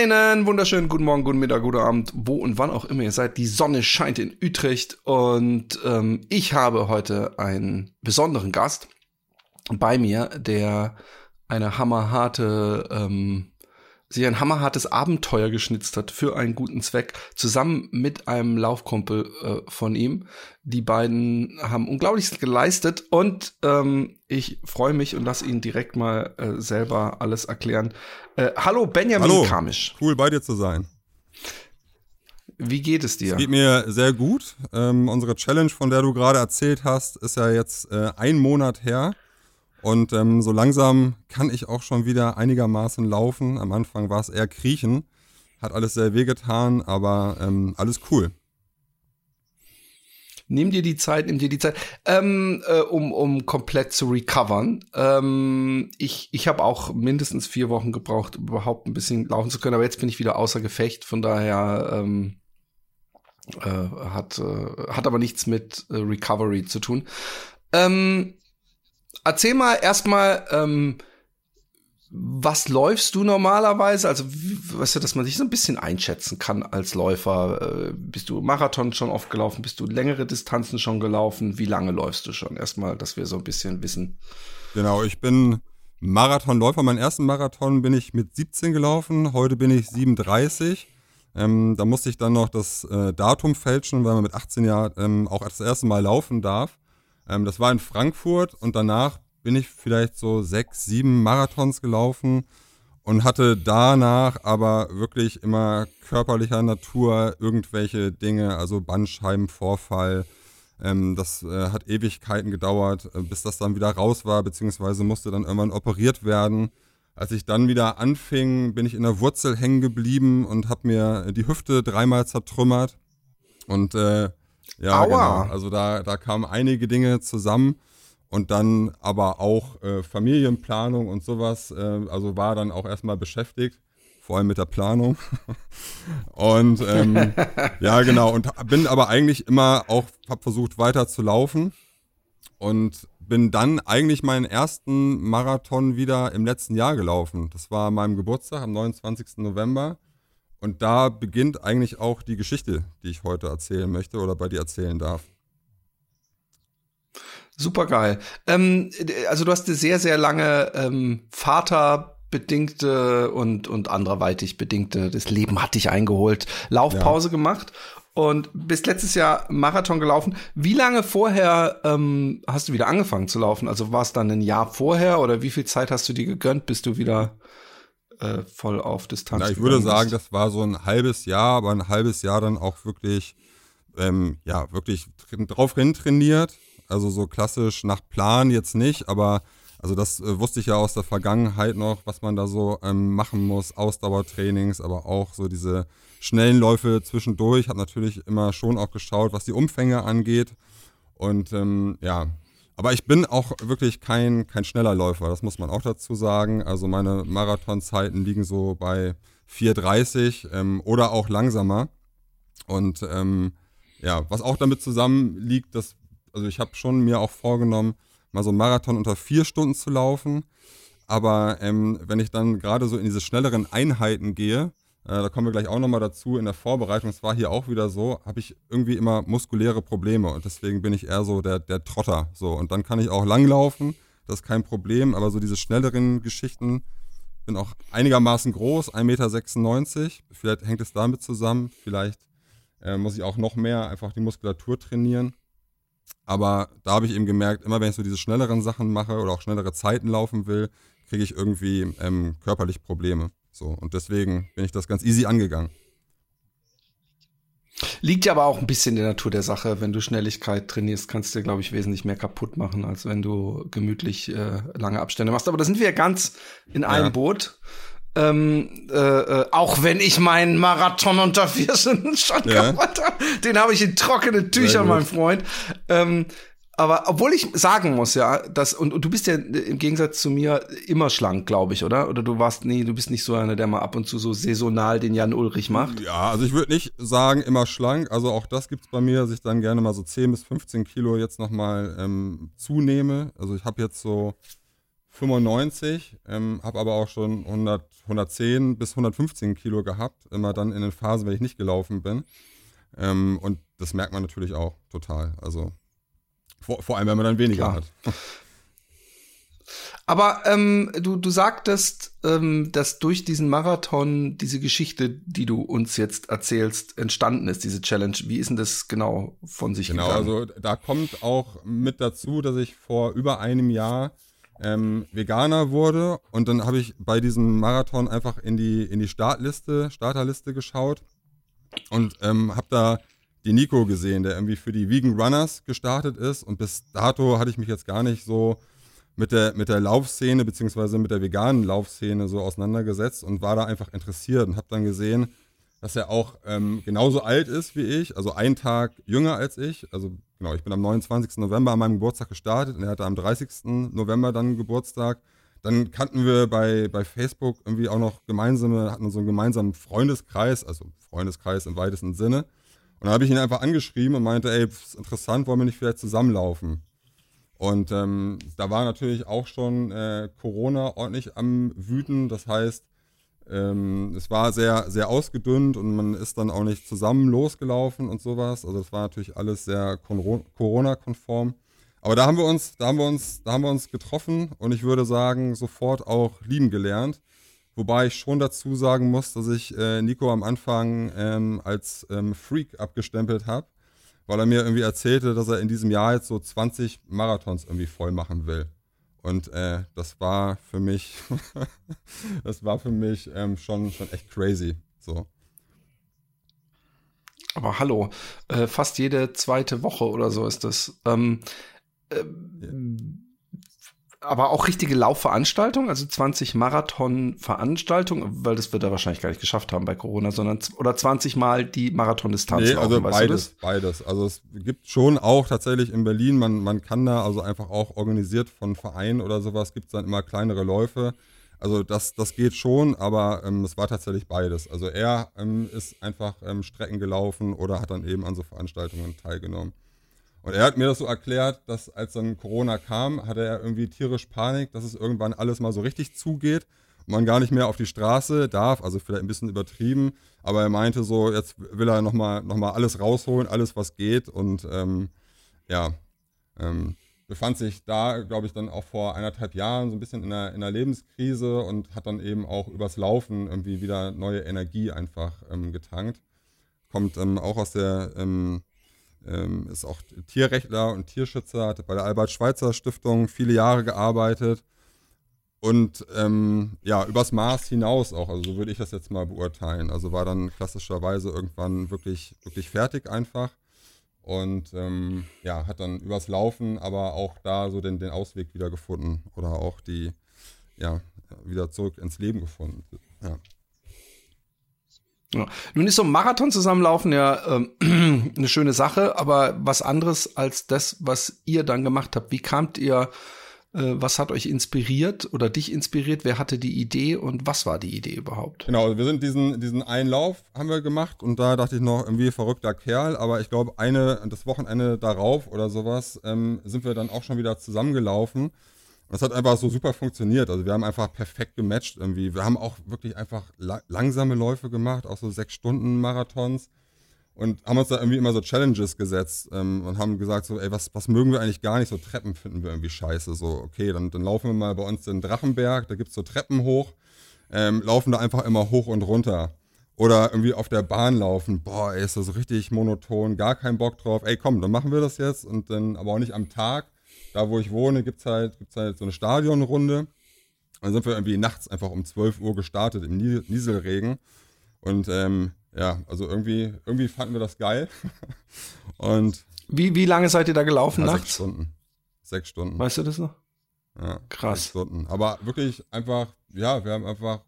Einen wunderschönen guten Morgen, guten Mittag, guten Abend, wo und wann auch immer ihr seid. Die Sonne scheint in Utrecht und ähm, ich habe heute einen besonderen Gast bei mir, der eine hammerharte ähm, sich ein hammerhartes Abenteuer geschnitzt hat für einen guten Zweck, zusammen mit einem Laufkumpel äh, von ihm. Die beiden haben Unglaubliches geleistet und ähm, ich freue mich und lasse ihn direkt mal äh, selber alles erklären. Äh, hallo Benjamin hallo. Kamisch. Cool bei dir zu sein. Wie geht es dir? Es geht mir sehr gut. Ähm, unsere Challenge, von der du gerade erzählt hast, ist ja jetzt äh, ein Monat her. Und ähm, so langsam kann ich auch schon wieder einigermaßen laufen. Am Anfang war es eher Kriechen. Hat alles sehr wehgetan, aber ähm, alles cool. Nimm dir die Zeit, nimm dir die Zeit, ähm, äh, um, um komplett zu recovern. Ähm, ich ich habe auch mindestens vier Wochen gebraucht, um überhaupt ein bisschen laufen zu können, aber jetzt bin ich wieder außer Gefecht, von daher ähm, äh, hat, äh, hat aber nichts mit äh, Recovery zu tun. Ähm, erzähl mal erstmal, ähm, was läufst du normalerweise? Also, weißt du, dass man sich so ein bisschen einschätzen kann als Läufer. Äh, bist du Marathon schon oft gelaufen? Bist du längere Distanzen schon gelaufen? Wie lange läufst du schon? Erstmal, dass wir so ein bisschen wissen. Genau, ich bin Marathonläufer. Meinen ersten Marathon bin ich mit 17 gelaufen. Heute bin ich 37. Ähm, da musste ich dann noch das äh, Datum fälschen, weil man mit 18 Jahren ähm, auch das erste Mal laufen darf. Ähm, das war in Frankfurt und danach bin ich vielleicht so sechs, sieben Marathons gelaufen und hatte danach aber wirklich immer körperlicher Natur irgendwelche Dinge, also Bandscheibenvorfall. Ähm, das äh, hat Ewigkeiten gedauert, äh, bis das dann wieder raus war, beziehungsweise musste dann irgendwann operiert werden. Als ich dann wieder anfing, bin ich in der Wurzel hängen geblieben und habe mir die Hüfte dreimal zertrümmert. Und äh, ja, Aua. genau. Also da, da kamen einige Dinge zusammen und dann aber auch äh, Familienplanung und sowas. Äh, also war dann auch erstmal beschäftigt, vor allem mit der Planung. und ähm, ja, genau. Und bin aber eigentlich immer auch, habe versucht weiter zu laufen und bin dann eigentlich meinen ersten Marathon wieder im letzten Jahr gelaufen. Das war an meinem Geburtstag am 29. November. Und da beginnt eigentlich auch die Geschichte, die ich heute erzählen möchte oder bei dir erzählen darf. Super geil. Ähm, also du hast eine sehr, sehr lange ähm, Vaterbedingte und, und anderweitig bedingte, das Leben hat dich eingeholt, Laufpause ja. gemacht und bist letztes Jahr Marathon gelaufen. Wie lange vorher ähm, hast du wieder angefangen zu laufen? Also war es dann ein Jahr vorher oder wie viel Zeit hast du dir gegönnt, bis du wieder äh, voll auf Distanz. Ja, ich würde sagen, das war so ein halbes Jahr, aber ein halbes Jahr dann auch wirklich, ähm, ja, wirklich drauf hin trainiert. Also so klassisch nach Plan jetzt nicht, aber also das äh, wusste ich ja aus der Vergangenheit noch, was man da so ähm, machen muss, Ausdauertrainings, aber auch so diese schnellen Läufe zwischendurch. Habe natürlich immer schon auch geschaut, was die Umfänge angeht. Und ähm, ja, aber ich bin auch wirklich kein, kein schneller Läufer, das muss man auch dazu sagen. Also meine Marathonzeiten liegen so bei 4,30 ähm, oder auch langsamer. Und ähm, ja, was auch damit zusammenliegt, dass, also ich habe schon mir auch vorgenommen, mal so einen Marathon unter vier Stunden zu laufen. Aber ähm, wenn ich dann gerade so in diese schnelleren Einheiten gehe, da kommen wir gleich auch nochmal dazu. In der Vorbereitung, es war hier auch wieder so, habe ich irgendwie immer muskuläre Probleme und deswegen bin ich eher so der, der Trotter. So, und dann kann ich auch langlaufen, das ist kein Problem, aber so diese schnelleren Geschichten, bin auch einigermaßen groß, 1,96 Meter. Vielleicht hängt es damit zusammen, vielleicht äh, muss ich auch noch mehr einfach die Muskulatur trainieren. Aber da habe ich eben gemerkt, immer wenn ich so diese schnelleren Sachen mache oder auch schnellere Zeiten laufen will, kriege ich irgendwie ähm, körperlich Probleme. So, und deswegen bin ich das ganz easy angegangen. Liegt ja aber auch ein bisschen in der Natur der Sache. Wenn du Schnelligkeit trainierst, kannst du, glaube ich, wesentlich mehr kaputt machen, als wenn du gemütlich äh, lange Abstände machst. Aber da sind wir ja ganz in einem ja. Boot. Ähm, äh, äh, auch wenn ich meinen Marathon unter vier Stunden schon ja. kaputt habe. Den habe ich in trockenen Tüchern, mein Freund. Ähm, Aber obwohl ich sagen muss, ja, dass, und, und du bist ja im Gegensatz zu mir immer schlank, glaube ich, oder? Oder du warst, nee, du bist nicht so einer, der mal ab und zu so saisonal den Jan Ulrich macht. Ja, also ich würde nicht sagen immer schlank. Also auch das gibt's bei mir, dass ich dann gerne mal so 10 bis 15 Kilo jetzt nochmal ähm, zunehme. Also ich habe jetzt so 95, ähm, habe aber auch schon 100, 110 bis 115 Kilo gehabt, immer dann in den Phasen, wenn ich nicht gelaufen bin. Ähm, und das merkt man natürlich auch total. Also vor, vor allem, wenn man dann weniger Klar. hat. Aber ähm, du, du sagtest, ähm, dass durch diesen Marathon diese Geschichte, die du uns jetzt erzählst, entstanden ist, diese Challenge. Wie ist denn das genau von sich genau, gegangen? Genau, also da kommt auch mit dazu, dass ich vor über einem Jahr ähm, Veganer wurde und dann habe ich bei diesem Marathon einfach in die, in die Startliste, Starterliste geschaut und ähm, habe da die Nico gesehen, der irgendwie für die Vegan Runners gestartet ist. Und bis dato hatte ich mich jetzt gar nicht so mit der, mit der Laufszene beziehungsweise mit der veganen Laufszene so auseinandergesetzt und war da einfach interessiert und habe dann gesehen, dass er auch ähm, genauso alt ist wie ich, also einen Tag jünger als ich. Also genau, ich bin am 29. November an meinem Geburtstag gestartet und er hatte am 30. November dann Geburtstag. Dann kannten wir bei, bei Facebook irgendwie auch noch gemeinsame, hatten so einen gemeinsamen Freundeskreis, also Freundeskreis im weitesten Sinne. Und dann habe ich ihn einfach angeschrieben und meinte, ey, ist interessant, wollen wir nicht vielleicht zusammenlaufen? Und ähm, da war natürlich auch schon äh, Corona ordentlich am Wüten. Das heißt, ähm, es war sehr, sehr ausgedünnt und man ist dann auch nicht zusammen losgelaufen und sowas. Also das war natürlich alles sehr Corona-konform. Aber da haben wir uns, da haben wir uns, da haben wir uns getroffen und ich würde sagen, sofort auch lieben gelernt. Wobei ich schon dazu sagen muss, dass ich äh, Nico am Anfang ähm, als ähm, Freak abgestempelt habe, weil er mir irgendwie erzählte, dass er in diesem Jahr jetzt so 20 Marathons irgendwie voll machen will. Und äh, das war für mich, das war für mich ähm, schon, schon echt crazy. So. Aber hallo, äh, fast jede zweite Woche oder so ist das. Ähm, äh, ja aber auch richtige Laufveranstaltungen, also 20 Marathon-Veranstaltungen, weil das wird er wahrscheinlich gar nicht geschafft haben bei Corona, sondern oder 20 Mal die Marathondistanz nee, laufen. Also beides, beides. Also es gibt schon auch tatsächlich in Berlin, man, man kann da also einfach auch organisiert von Vereinen oder sowas, gibt es dann immer kleinere Läufe. Also das, das geht schon, aber ähm, es war tatsächlich beides. Also er ähm, ist einfach ähm, Strecken gelaufen oder hat dann eben an so Veranstaltungen teilgenommen. Und er hat mir das so erklärt, dass als dann Corona kam, hatte er irgendwie tierisch Panik, dass es irgendwann alles mal so richtig zugeht und man gar nicht mehr auf die Straße darf, also vielleicht ein bisschen übertrieben, aber er meinte so, jetzt will er nochmal noch mal alles rausholen, alles was geht und ähm, ja, ähm, befand sich da, glaube ich, dann auch vor eineinhalb Jahren so ein bisschen in einer, in einer Lebenskrise und hat dann eben auch übers Laufen irgendwie wieder neue Energie einfach ähm, getankt. Kommt ähm, auch aus der ähm, ist auch Tierrechtler und Tierschützer, hat bei der Albert-Schweitzer-Stiftung viele Jahre gearbeitet und ähm, ja, übers Maß hinaus auch, also so würde ich das jetzt mal beurteilen. Also war dann klassischerweise irgendwann wirklich, wirklich fertig einfach und ähm, ja, hat dann übers Laufen aber auch da so den, den Ausweg wieder gefunden oder auch die, ja, wieder zurück ins Leben gefunden. Ja. Ja. Nun ist so ein Marathon zusammenlaufen ja ähm, eine schöne Sache, aber was anderes als das, was ihr dann gemacht habt. Wie kamt ihr, äh, was hat euch inspiriert oder dich inspiriert? Wer hatte die Idee und was war die Idee überhaupt? Genau, also wir sind diesen, diesen einen Lauf haben wir gemacht und da dachte ich noch, irgendwie verrückter Kerl, aber ich glaube, eine, das Wochenende darauf oder sowas ähm, sind wir dann auch schon wieder zusammengelaufen. Das hat einfach so super funktioniert. Also wir haben einfach perfekt gematcht irgendwie. Wir haben auch wirklich einfach la langsame Läufe gemacht, auch so sechs Stunden Marathons und haben uns da irgendwie immer so Challenges gesetzt ähm, und haben gesagt so, ey, was, was mögen wir eigentlich gar nicht? So Treppen finden wir irgendwie scheiße. So, okay, dann, dann laufen wir mal bei uns den Drachenberg, da gibt's so Treppen hoch, ähm, laufen da einfach immer hoch und runter. Oder irgendwie auf der Bahn laufen, boah, ey, ist das richtig monoton, gar keinen Bock drauf. Ey, komm, dann machen wir das jetzt und dann aber auch nicht am Tag, da wo ich wohne, gibt es halt, gibt's halt so eine Stadionrunde. Dann sind wir irgendwie nachts einfach um 12 Uhr gestartet im Nieselregen. Und ähm, ja, also irgendwie, irgendwie fanden wir das geil. und wie, wie lange seid ihr da gelaufen ja, nachts? Sechs Stunden. Sechs Stunden. Weißt du das noch? Ja, Krass. Sechs Stunden. Aber wirklich einfach, ja, wir haben einfach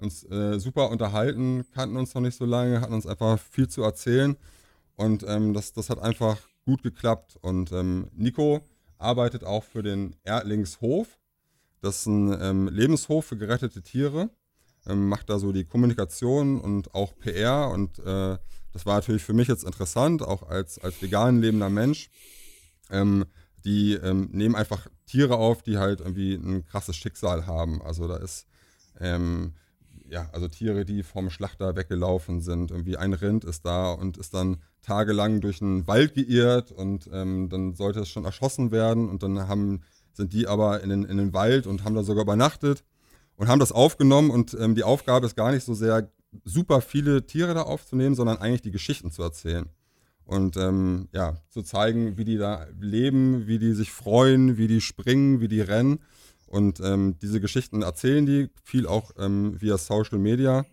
uns äh, super unterhalten, kannten uns noch nicht so lange, hatten uns einfach viel zu erzählen. Und ähm, das, das hat einfach gut geklappt. Und ähm, Nico arbeitet auch für den Erdlingshof. Das ist ein ähm, Lebenshof für gerettete Tiere. Ähm, macht da so die Kommunikation und auch PR. Und äh, das war natürlich für mich jetzt interessant, auch als, als vegan lebender Mensch. Ähm, die ähm, nehmen einfach Tiere auf, die halt irgendwie ein krasses Schicksal haben. Also da ist ähm, ja, also Tiere, die vom Schlachter weggelaufen sind. Irgendwie ein Rind ist da und ist dann tagelang durch einen Wald geirrt und ähm, dann sollte es schon erschossen werden und dann haben, sind die aber in den, in den Wald und haben da sogar übernachtet und haben das aufgenommen und ähm, die Aufgabe ist gar nicht so sehr super viele Tiere da aufzunehmen, sondern eigentlich die Geschichten zu erzählen und ähm, ja, zu zeigen, wie die da leben, wie die sich freuen, wie die springen, wie die rennen und ähm, diese Geschichten erzählen die viel auch ähm, via Social Media.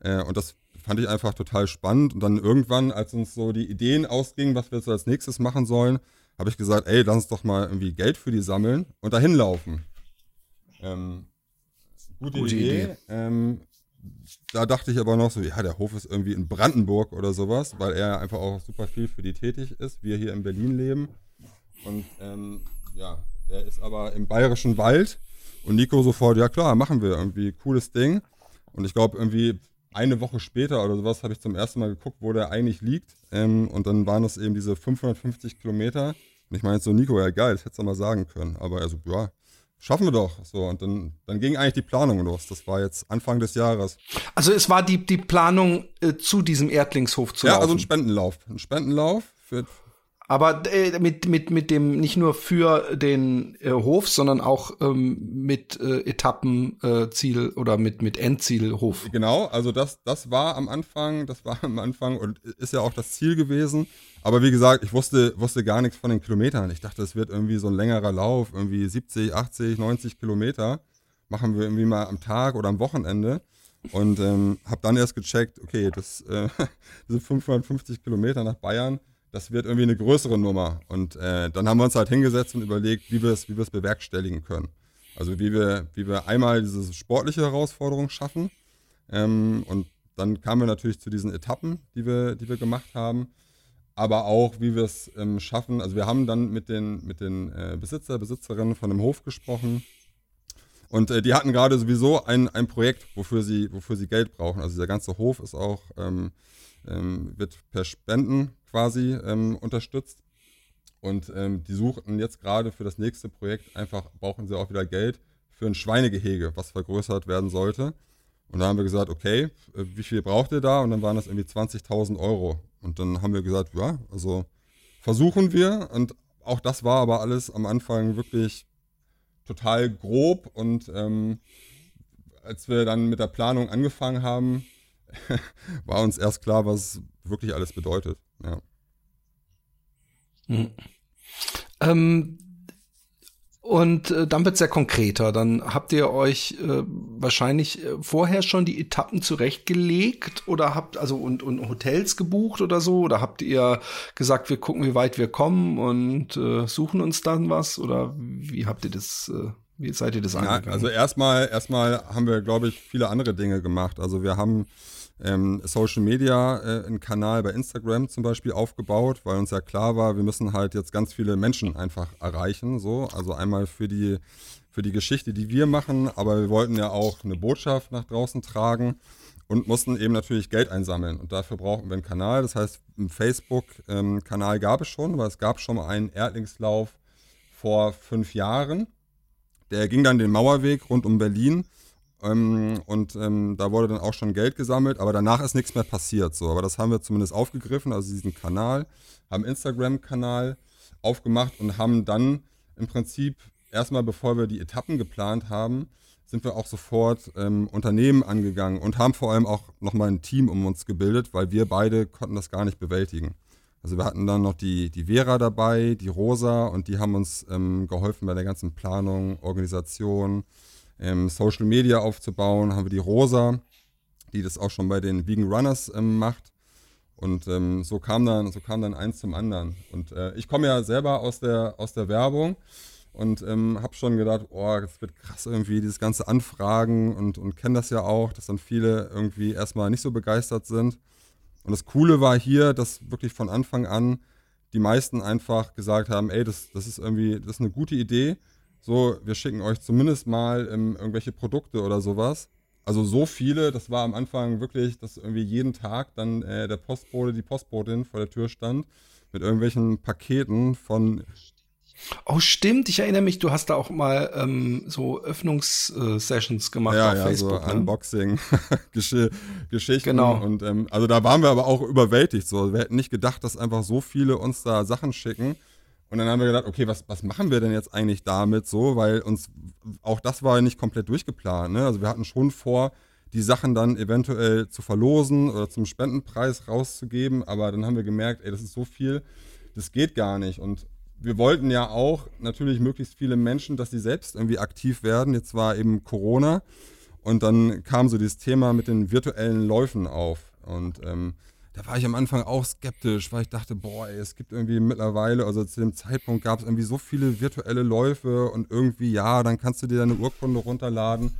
Äh, und das fand ich einfach total spannend. Und dann irgendwann, als uns so die Ideen ausgingen, was wir jetzt als nächstes machen sollen, habe ich gesagt, ey, lass uns doch mal irgendwie Geld für die sammeln und dahin laufen. Ähm, gute, gute, Idee. Idee. Ähm, da dachte ich aber noch so, ja, der Hof ist irgendwie in Brandenburg oder sowas, weil er einfach auch super viel für die tätig ist. Wir hier in Berlin leben. Und ähm, ja, der ist aber im bayerischen Wald. Und Nico sofort, ja klar, machen wir irgendwie, cooles Ding. Und ich glaube, irgendwie eine Woche später oder sowas habe ich zum ersten Mal geguckt, wo der eigentlich liegt. Ähm, und dann waren das eben diese 550 Kilometer. Und ich meine so, Nico, ja geil, das hättest du mal sagen können. Aber er so, ja, schaffen wir doch. So, und dann, dann ging eigentlich die Planung los. Das war jetzt Anfang des Jahres. Also es war die, die Planung, äh, zu diesem Erdlingshof zu ja, laufen. Ja, also ein Spendenlauf. Ein Spendenlauf für, aber äh, mit, mit, mit dem, nicht nur für den äh, Hof, sondern auch ähm, mit äh, Etappenziel äh, oder mit, mit Endziel Hof. Genau, also das, das war am Anfang, das war am Anfang und ist ja auch das Ziel gewesen. Aber wie gesagt, ich wusste, wusste gar nichts von den Kilometern. Ich dachte, es wird irgendwie so ein längerer Lauf, irgendwie 70, 80, 90 Kilometer. Machen wir irgendwie mal am Tag oder am Wochenende. Und ähm, habe dann erst gecheckt, okay, das, äh, diese 550 Kilometer nach Bayern, das wird irgendwie eine größere Nummer. Und äh, dann haben wir uns halt hingesetzt und überlegt, wie wir es, wie bewerkstelligen können. Also wie wir, wie wir einmal diese sportliche Herausforderung schaffen. Ähm, und dann kamen wir natürlich zu diesen Etappen, die wir, die wir gemacht haben. Aber auch, wie wir es ähm, schaffen. Also wir haben dann mit den, mit den äh, Besitzer, Besitzerinnen von dem Hof gesprochen. Und äh, die hatten gerade sowieso ein, ein Projekt, wofür sie, wofür sie Geld brauchen. Also der ganze Hof ist auch, ähm, ähm wird per Spenden quasi ähm, unterstützt. Und ähm, die suchten jetzt gerade für das nächste Projekt einfach, brauchen sie auch wieder Geld für ein Schweinegehege, was vergrößert werden sollte. Und da haben wir gesagt, okay, äh, wie viel braucht ihr da? Und dann waren das irgendwie 20.000 Euro. Und dann haben wir gesagt, ja, also versuchen wir. Und auch das war aber alles am Anfang wirklich total grob. Und ähm, als wir dann mit der Planung angefangen haben, war uns erst klar, was wirklich alles bedeutet. Ja. Mhm. Ähm, und äh, dann wird es ja konkreter. Dann habt ihr euch äh, wahrscheinlich äh, vorher schon die Etappen zurechtgelegt oder habt also und, und Hotels gebucht oder so? Oder habt ihr gesagt, wir gucken, wie weit wir kommen und äh, suchen uns dann was? Oder wie habt ihr das, äh, wie seid ihr das angegangen? Ja, also erstmal, erstmal haben wir, glaube ich, viele andere Dinge gemacht. Also wir haben ähm, Social Media, äh, einen Kanal bei Instagram zum Beispiel aufgebaut, weil uns ja klar war, wir müssen halt jetzt ganz viele Menschen einfach erreichen. So. Also einmal für die, für die Geschichte, die wir machen, aber wir wollten ja auch eine Botschaft nach draußen tragen und mussten eben natürlich Geld einsammeln. Und dafür brauchen wir einen Kanal. Das heißt, einen Facebook-Kanal ähm, gab es schon, weil es gab schon mal einen Erdlingslauf vor fünf Jahren. Der ging dann den Mauerweg rund um Berlin ähm, und ähm, da wurde dann auch schon Geld gesammelt, aber danach ist nichts mehr passiert. So. Aber das haben wir zumindest aufgegriffen, also diesen Kanal, haben Instagram-Kanal aufgemacht und haben dann im Prinzip erstmal, bevor wir die Etappen geplant haben, sind wir auch sofort ähm, Unternehmen angegangen und haben vor allem auch nochmal ein Team um uns gebildet, weil wir beide konnten das gar nicht bewältigen. Also wir hatten dann noch die, die Vera dabei, die Rosa und die haben uns ähm, geholfen bei der ganzen Planung, Organisation, ähm, Social Media aufzubauen, haben wir die Rosa, die das auch schon bei den Vegan Runners ähm, macht. Und ähm, so kam dann, so kam dann eins zum anderen. Und äh, ich komme ja selber aus der, aus der Werbung und ähm, habe schon gedacht, oh, das wird krass irgendwie, dieses ganze Anfragen und, und kenne das ja auch, dass dann viele irgendwie erstmal nicht so begeistert sind. Und das Coole war hier, dass wirklich von Anfang an die meisten einfach gesagt haben, ey, das, das ist irgendwie, das ist eine gute Idee. So, wir schicken euch zumindest mal ähm, irgendwelche Produkte oder sowas. Also so viele, das war am Anfang wirklich, dass irgendwie jeden Tag dann äh, der Postbote, die Postbotin vor der Tür stand mit irgendwelchen Paketen von Oh, stimmt. Ich erinnere mich, du hast da auch mal ähm, so Öffnungssessions gemacht ja, auf ja, Facebook. So ne? Unboxing-Geschichten. Genau. Und ähm, also da waren wir aber auch überwältigt. So. Wir hätten nicht gedacht, dass einfach so viele uns da Sachen schicken. Und dann haben wir gedacht, okay, was, was machen wir denn jetzt eigentlich damit so? Weil uns auch das war nicht komplett durchgeplant. Ne? Also wir hatten schon vor, die Sachen dann eventuell zu verlosen oder zum Spendenpreis rauszugeben. Aber dann haben wir gemerkt, ey, das ist so viel, das geht gar nicht. Und wir wollten ja auch natürlich möglichst viele Menschen, dass sie selbst irgendwie aktiv werden. Jetzt war eben Corona und dann kam so dieses Thema mit den virtuellen Läufen auf. Und ähm, da war ich am Anfang auch skeptisch, weil ich dachte, boah, ey, es gibt irgendwie mittlerweile, also zu dem Zeitpunkt gab es irgendwie so viele virtuelle Läufe und irgendwie, ja, dann kannst du dir deine Urkunde runterladen.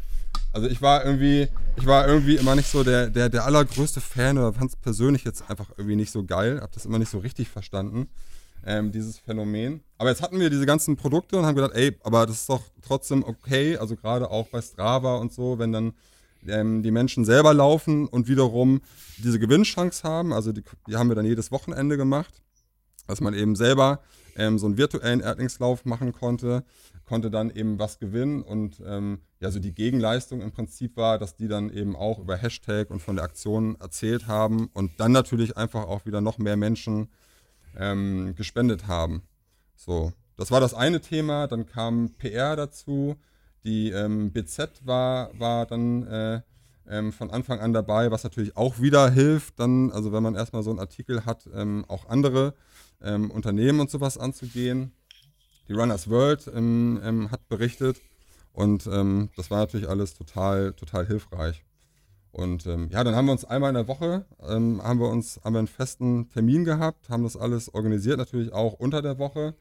Also ich war irgendwie, ich war irgendwie immer nicht so der, der, der allergrößte Fan oder fand es persönlich jetzt einfach irgendwie nicht so geil, hab das immer nicht so richtig verstanden ähm, dieses Phänomen. Aber jetzt hatten wir diese ganzen Produkte und haben gedacht, ey, aber das ist doch trotzdem okay, also gerade auch bei Strava und so, wenn dann ähm, die Menschen selber laufen und wiederum diese Gewinnchance haben, also die, die, haben wir dann jedes Wochenende gemacht, dass man eben selber ähm, so einen virtuellen Erdlingslauf machen konnte, konnte dann eben was gewinnen und ähm, ja, so die Gegenleistung im Prinzip war, dass die dann eben auch über Hashtag und von der Aktion erzählt haben und dann natürlich einfach auch wieder noch mehr Menschen ähm, gespendet haben. So, das war das eine Thema. Dann kam PR dazu. Die ähm, BZ war, war dann äh, ähm, von Anfang an dabei, was natürlich auch wieder hilft, dann, also wenn man erstmal so einen Artikel hat, ähm, auch andere ähm, Unternehmen und sowas anzugehen. Die Runners World ähm, hat berichtet und das war natürlich alles total, total hilfreich. Und ähm, ja, dann haben wir uns einmal in der Woche, ähm, haben wir uns, haben wir einen festen Termin gehabt, haben das alles organisiert, natürlich auch unter der Woche.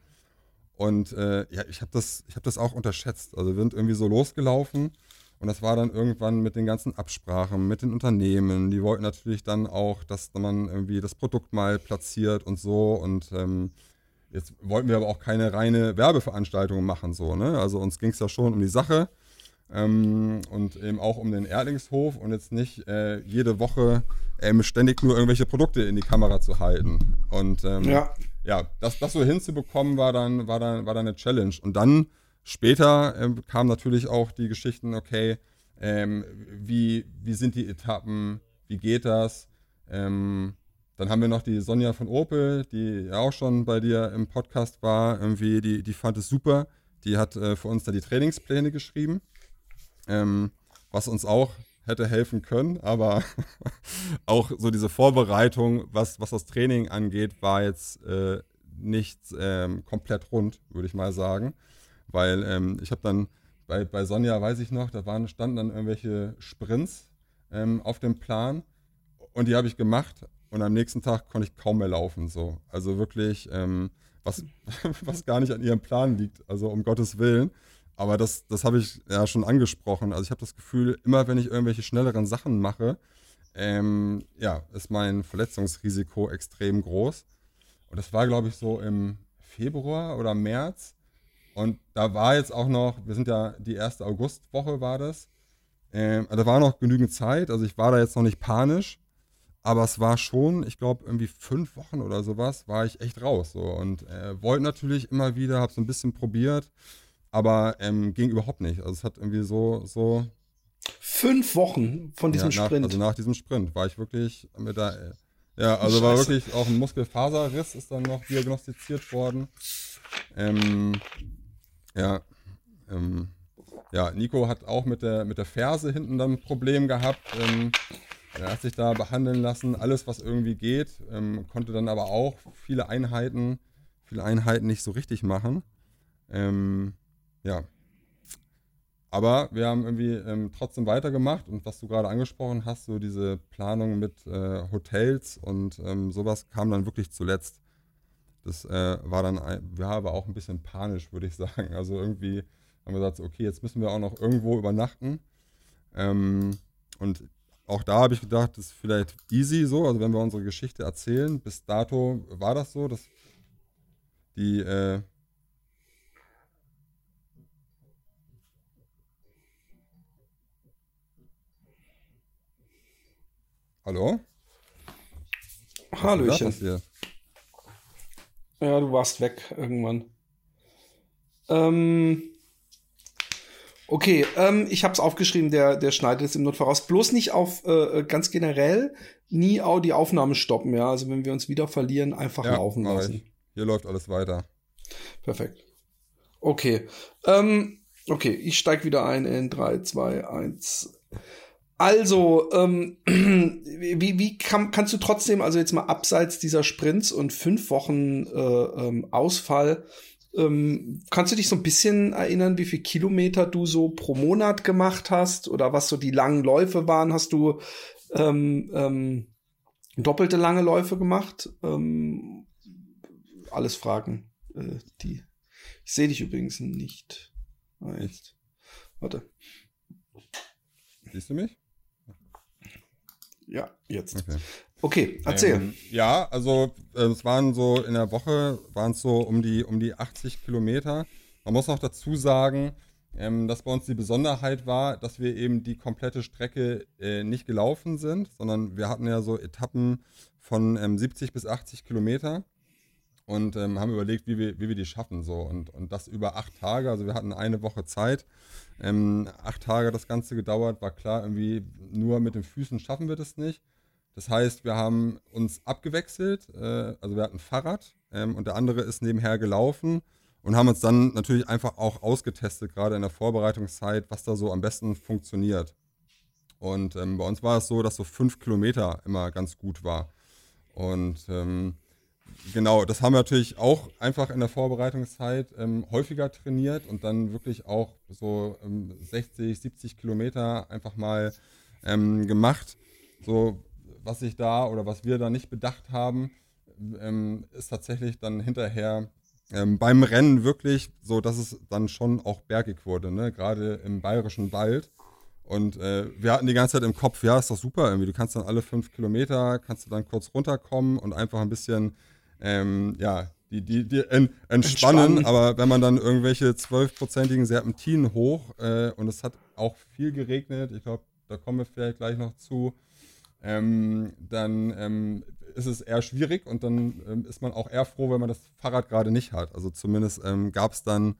Und äh, ja, ich habe das, hab das auch unterschätzt. Also wir sind irgendwie so losgelaufen und das war dann irgendwann mit den ganzen Absprachen mit den Unternehmen. Die wollten natürlich dann auch, dass man irgendwie das Produkt mal platziert und so. Und ähm, jetzt wollten wir aber auch keine reine Werbeveranstaltung machen, so, ne? Also uns ging es ja schon um die Sache. Ähm, und eben auch um den Erlingshof und jetzt nicht äh, jede Woche ähm, ständig nur irgendwelche Produkte in die Kamera zu halten. Und ähm, ja, ja das, das so hinzubekommen, war dann, war, dann, war dann eine Challenge. Und dann später ähm, kamen natürlich auch die Geschichten, okay, ähm, wie, wie sind die Etappen, wie geht das? Ähm, dann haben wir noch die Sonja von Opel, die ja auch schon bei dir im Podcast war, irgendwie, die, die fand es super. Die hat äh, für uns da die Trainingspläne geschrieben ähm, was uns auch hätte helfen können, aber auch so diese Vorbereitung, was, was das Training angeht, war jetzt äh, nicht ähm, komplett rund, würde ich mal sagen. Weil ähm, ich habe dann bei, bei Sonja, weiß ich noch, da waren, standen dann irgendwelche Sprints ähm, auf dem Plan und die habe ich gemacht und am nächsten Tag konnte ich kaum mehr laufen. So. Also wirklich, ähm, was, was gar nicht an ihrem Plan liegt, also um Gottes Willen. Aber das, das habe ich ja schon angesprochen. Also ich habe das Gefühl, immer wenn ich irgendwelche schnelleren Sachen mache, ähm, ja, ist mein Verletzungsrisiko extrem groß. Und das war, glaube ich, so im Februar oder März. Und da war jetzt auch noch, wir sind ja die erste Augustwoche war das. Ähm, da war noch genügend Zeit. Also ich war da jetzt noch nicht panisch. Aber es war schon, ich glaube, irgendwie fünf Wochen oder sowas, war ich echt raus. So. Und äh, wollte natürlich immer wieder, habe so ein bisschen probiert aber ähm, ging überhaupt nicht. Also es hat irgendwie so, so. Fünf Wochen von diesem ja, nach, Sprint. Also nach diesem Sprint war ich wirklich mit der. Ja, also Scheiße. war wirklich auch ein Muskelfaserriss ist dann noch diagnostiziert worden. Ähm, ja, ähm, ja, Nico hat auch mit der, mit der Ferse hinten dann ein Problem gehabt. Ähm, er hat sich da behandeln lassen, alles was irgendwie geht, ähm, konnte dann aber auch viele Einheiten, viele Einheiten nicht so richtig machen. Ähm, ja. Aber wir haben irgendwie ähm, trotzdem weitergemacht und was du gerade angesprochen hast, so diese Planung mit äh, Hotels und ähm, sowas kam dann wirklich zuletzt. Das äh, war dann, ja, aber auch ein bisschen panisch, würde ich sagen. Also irgendwie haben wir gesagt, okay, jetzt müssen wir auch noch irgendwo übernachten. Ähm, und auch da habe ich gedacht, das ist vielleicht easy so, also wenn wir unsere Geschichte erzählen. Bis dato war das so, dass die, äh, Hallo? Hallöchen. Ja, du warst weg irgendwann. Ähm, okay, ähm, ich habe es aufgeschrieben, der, der schneidet es im Notfall raus. Bloß nicht auf äh, ganz generell, nie auch die Aufnahme stoppen, ja. Also wenn wir uns wieder verlieren, einfach ja, laufen lassen. Hier läuft alles weiter. Perfekt. Okay. Ähm, okay, ich steig wieder ein in 3, 2, 1. Also, ähm, wie, wie kann, kannst du trotzdem, also jetzt mal abseits dieser Sprints und fünf Wochen äh, ähm, Ausfall, ähm, kannst du dich so ein bisschen erinnern, wie viel Kilometer du so pro Monat gemacht hast oder was so die langen Läufe waren? Hast du ähm, ähm, doppelte lange Läufe gemacht? Ähm, alles Fragen, äh, die. Ich sehe dich übrigens nicht. Ah, jetzt. Warte. Siehst du mich? Ja, jetzt. Okay, okay erzähl. Ähm, ja, also äh, es waren so in der Woche waren es so um die um die 80 Kilometer. Man muss noch dazu sagen, ähm, dass bei uns die Besonderheit war, dass wir eben die komplette Strecke äh, nicht gelaufen sind, sondern wir hatten ja so Etappen von ähm, 70 bis 80 Kilometer und ähm, haben überlegt, wie wir, wie wir die schaffen. So. Und, und das über acht Tage. Also wir hatten eine Woche Zeit. Ähm, acht Tage das Ganze gedauert, war klar, irgendwie nur mit den Füßen schaffen wir das nicht. Das heißt, wir haben uns abgewechselt. Äh, also wir hatten ein Fahrrad ähm, und der andere ist nebenher gelaufen und haben uns dann natürlich einfach auch ausgetestet, gerade in der Vorbereitungszeit, was da so am besten funktioniert. Und ähm, bei uns war es so, dass so fünf Kilometer immer ganz gut war. Und ähm, genau, das haben wir natürlich auch einfach in der Vorbereitungszeit ähm, häufiger trainiert und dann wirklich auch so ähm, 60, 70 Kilometer einfach mal ähm, gemacht. So, was ich da oder was wir da nicht bedacht haben, ähm, ist tatsächlich dann hinterher ähm, beim Rennen wirklich so, dass es dann schon auch bergig wurde, ne? gerade im bayerischen Wald. Und äh, wir hatten die ganze Zeit im Kopf, ja, ist doch super irgendwie. Du kannst dann alle fünf Kilometer, kannst du dann kurz runterkommen und einfach ein bisschen ähm, ja, die, die, die en, entspannen, entspannen, aber wenn man dann irgendwelche zwölfprozentigen Serpentinen hoch äh, und es hat auch viel geregnet, ich glaube, da kommen wir vielleicht gleich noch zu, ähm, dann ähm, ist es eher schwierig und dann ähm, ist man auch eher froh, wenn man das Fahrrad gerade nicht hat. Also zumindest ähm, gab es dann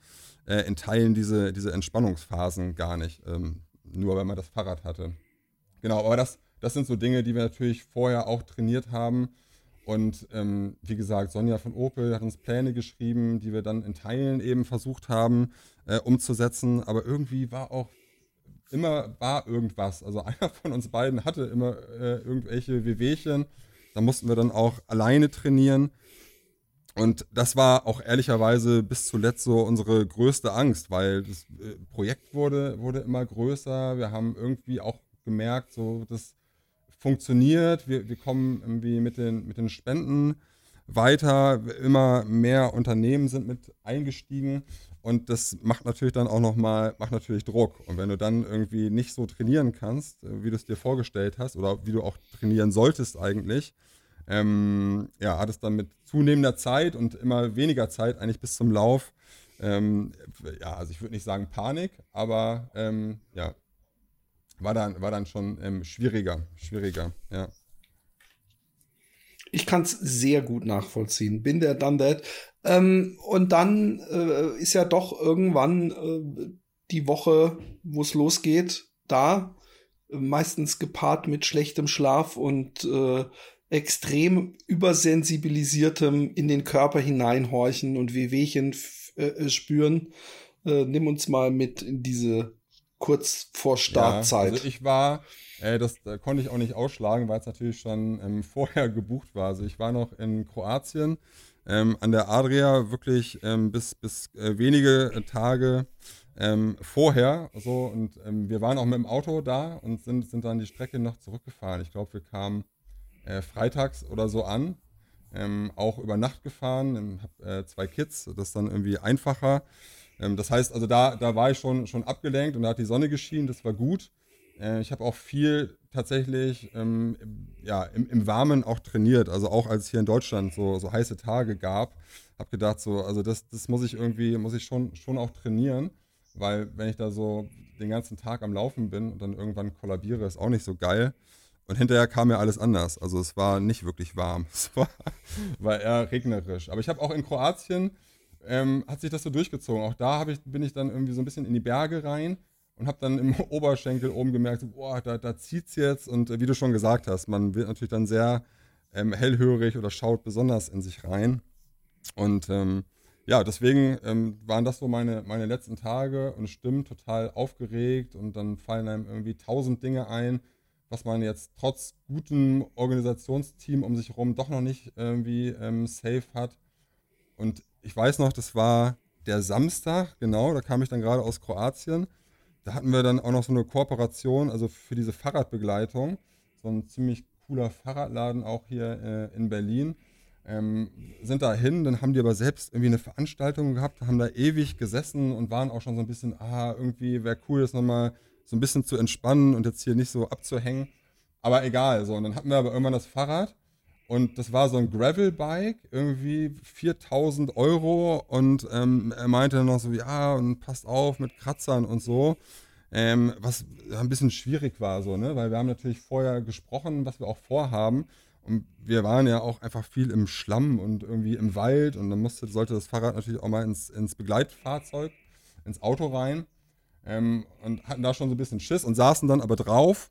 äh, in Teilen diese, diese Entspannungsphasen gar nicht, ähm, nur wenn man das Fahrrad hatte. Genau, aber das, das sind so Dinge, die wir natürlich vorher auch trainiert haben und ähm, wie gesagt, Sonja von Opel hat uns Pläne geschrieben, die wir dann in Teilen eben versucht haben äh, umzusetzen. Aber irgendwie war auch immer war irgendwas. Also einer von uns beiden hatte immer äh, irgendwelche Wehwehchen. Da mussten wir dann auch alleine trainieren. Und das war auch ehrlicherweise bis zuletzt so unsere größte Angst, weil das äh, Projekt wurde, wurde immer größer. Wir haben irgendwie auch gemerkt, so dass funktioniert. Wir, wir kommen irgendwie mit den, mit den Spenden weiter. Immer mehr Unternehmen sind mit eingestiegen. Und das macht natürlich dann auch nochmal, macht natürlich Druck. Und wenn du dann irgendwie nicht so trainieren kannst, äh, wie du es dir vorgestellt hast, oder wie du auch trainieren solltest eigentlich, ähm, ja, hat es dann mit zunehmender Zeit und immer weniger Zeit eigentlich bis zum Lauf, ähm, ja, also ich würde nicht sagen Panik, aber ähm, ja, war dann, war dann schon ähm, schwieriger, schwieriger, ja. Ich kann es sehr gut nachvollziehen. Bin der done that. Ähm, und dann äh, ist ja doch irgendwann äh, die Woche, wo es losgeht, da. meistens gepaart mit schlechtem Schlaf und äh, extrem übersensibilisiertem in den Körper hineinhorchen und Wehwehchen äh, spüren. Äh, nimm uns mal mit in diese kurz vor Startzeit. Ja, also ich war, äh, das da konnte ich auch nicht ausschlagen, weil es natürlich schon ähm, vorher gebucht war. Also ich war noch in Kroatien ähm, an der Adria wirklich ähm, bis, bis äh, wenige Tage ähm, vorher. So, und ähm, wir waren auch mit dem Auto da und sind, sind dann die Strecke noch zurückgefahren. Ich glaube, wir kamen äh, freitags oder so an. Ähm, auch über Nacht gefahren, habe äh, zwei Kids, das ist dann irgendwie einfacher. Ähm, das heißt, also da, da war ich schon, schon abgelenkt und da hat die Sonne geschienen, das war gut. Äh, ich habe auch viel tatsächlich ähm, ja, im, im, Warmen auch trainiert. Also auch als es hier in Deutschland so, so heiße Tage gab, habe gedacht, so, also das, das muss ich irgendwie, muss ich schon, schon auch trainieren, weil wenn ich da so den ganzen Tag am Laufen bin und dann irgendwann kollabiere, ist auch nicht so geil. Und hinterher kam ja alles anders. Also es war nicht wirklich warm. Es war, war eher regnerisch. Aber ich habe auch in Kroatien, ähm, hat sich das so durchgezogen. Auch da ich, bin ich dann irgendwie so ein bisschen in die Berge rein und habe dann im Oberschenkel oben gemerkt, boah, da, da es jetzt. Und äh, wie du schon gesagt hast, man wird natürlich dann sehr ähm, hellhörig oder schaut besonders in sich rein. Und ähm, ja, deswegen ähm, waren das so meine, meine letzten Tage und stimmt total aufgeregt und dann fallen einem irgendwie tausend Dinge ein was man jetzt trotz gutem Organisationsteam um sich herum doch noch nicht irgendwie ähm, safe hat. Und ich weiß noch, das war der Samstag, genau, da kam ich dann gerade aus Kroatien. Da hatten wir dann auch noch so eine Kooperation, also für diese Fahrradbegleitung. So ein ziemlich cooler Fahrradladen auch hier äh, in Berlin. Ähm, sind da hin, dann haben die aber selbst irgendwie eine Veranstaltung gehabt, haben da ewig gesessen und waren auch schon so ein bisschen, ah, irgendwie wäre cool, das nochmal so ein bisschen zu entspannen und jetzt hier nicht so abzuhängen. Aber egal, so. Und dann hatten wir aber irgendwann das Fahrrad und das war so ein Gravel-Bike, irgendwie 4000 Euro. Und ähm, er meinte dann noch so, ja, und passt auf mit Kratzern und so. Ähm, was ein bisschen schwierig war, so, ne? Weil wir haben natürlich vorher gesprochen, was wir auch vorhaben. Und wir waren ja auch einfach viel im Schlamm und irgendwie im Wald. Und dann musste, sollte das Fahrrad natürlich auch mal ins, ins Begleitfahrzeug, ins Auto rein ähm, und hatten da schon so ein bisschen Schiss und saßen dann aber drauf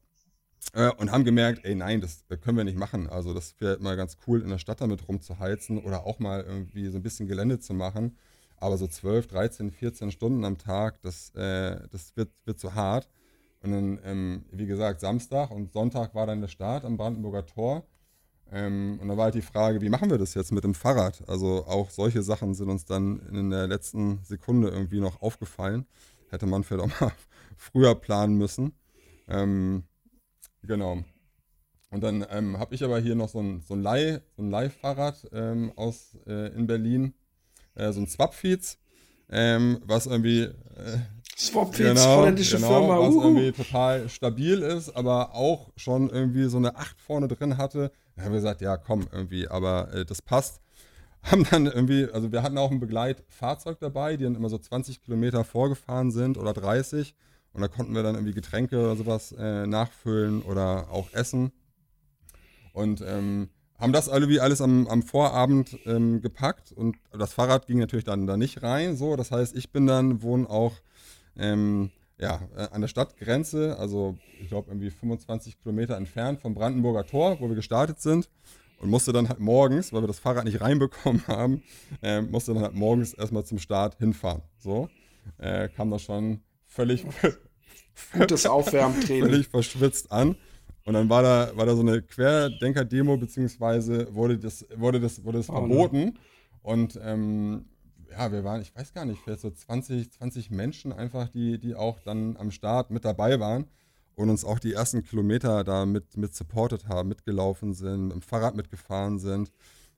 äh, und haben gemerkt, ey, nein, das können wir nicht machen. Also das wäre mal ganz cool, in der Stadt damit rumzuheizen oder auch mal irgendwie so ein bisschen Gelände zu machen. Aber so 12, 13, 14 Stunden am Tag, das, äh, das wird, wird zu hart. Und dann, ähm, wie gesagt, Samstag und Sonntag war dann der Start am Brandenburger Tor. Ähm, und da war halt die Frage, wie machen wir das jetzt mit dem Fahrrad? Also auch solche Sachen sind uns dann in der letzten Sekunde irgendwie noch aufgefallen hätte man vielleicht auch mal früher planen müssen. Ähm, genau. Und dann ähm, habe ich aber hier noch so ein, so ein, Leih, so ein Leihfahrrad ähm, aus äh, in Berlin, äh, so ein Swapfeeds, ähm, was irgendwie äh, Swapfeeds, genau, holländische genau, Firma, was irgendwie total stabil ist, aber auch schon irgendwie so eine 8 vorne drin hatte. Da haben wir gesagt, ja komm irgendwie, aber äh, das passt haben dann irgendwie, also wir hatten auch ein Begleitfahrzeug dabei, die dann immer so 20 Kilometer vorgefahren sind oder 30. Und da konnten wir dann irgendwie Getränke oder sowas äh, nachfüllen oder auch essen. Und ähm, haben das irgendwie alles am, am Vorabend ähm, gepackt und das Fahrrad ging natürlich dann da nicht rein. So, das heißt, ich bin dann, wohne auch ähm, ja, äh, an der Stadtgrenze, also ich glaube irgendwie 25 Kilometer entfernt vom Brandenburger Tor, wo wir gestartet sind und musste dann halt morgens, weil wir das Fahrrad nicht reinbekommen haben, äh, musste dann halt morgens erstmal zum Start hinfahren. So äh, kam das schon völlig gutes Aufwärmtraining. völlig verschwitzt an. Und dann war da, war da so eine Querdenker-Demo, beziehungsweise wurde das, wurde das, wurde das oh, verboten. Ne? Und ähm, ja, wir waren, ich weiß gar nicht, vielleicht so 20, 20 Menschen einfach, die, die auch dann am Start mit dabei waren und uns auch die ersten Kilometer da mit, mit supported haben, mitgelaufen sind, dem Fahrrad mitgefahren sind.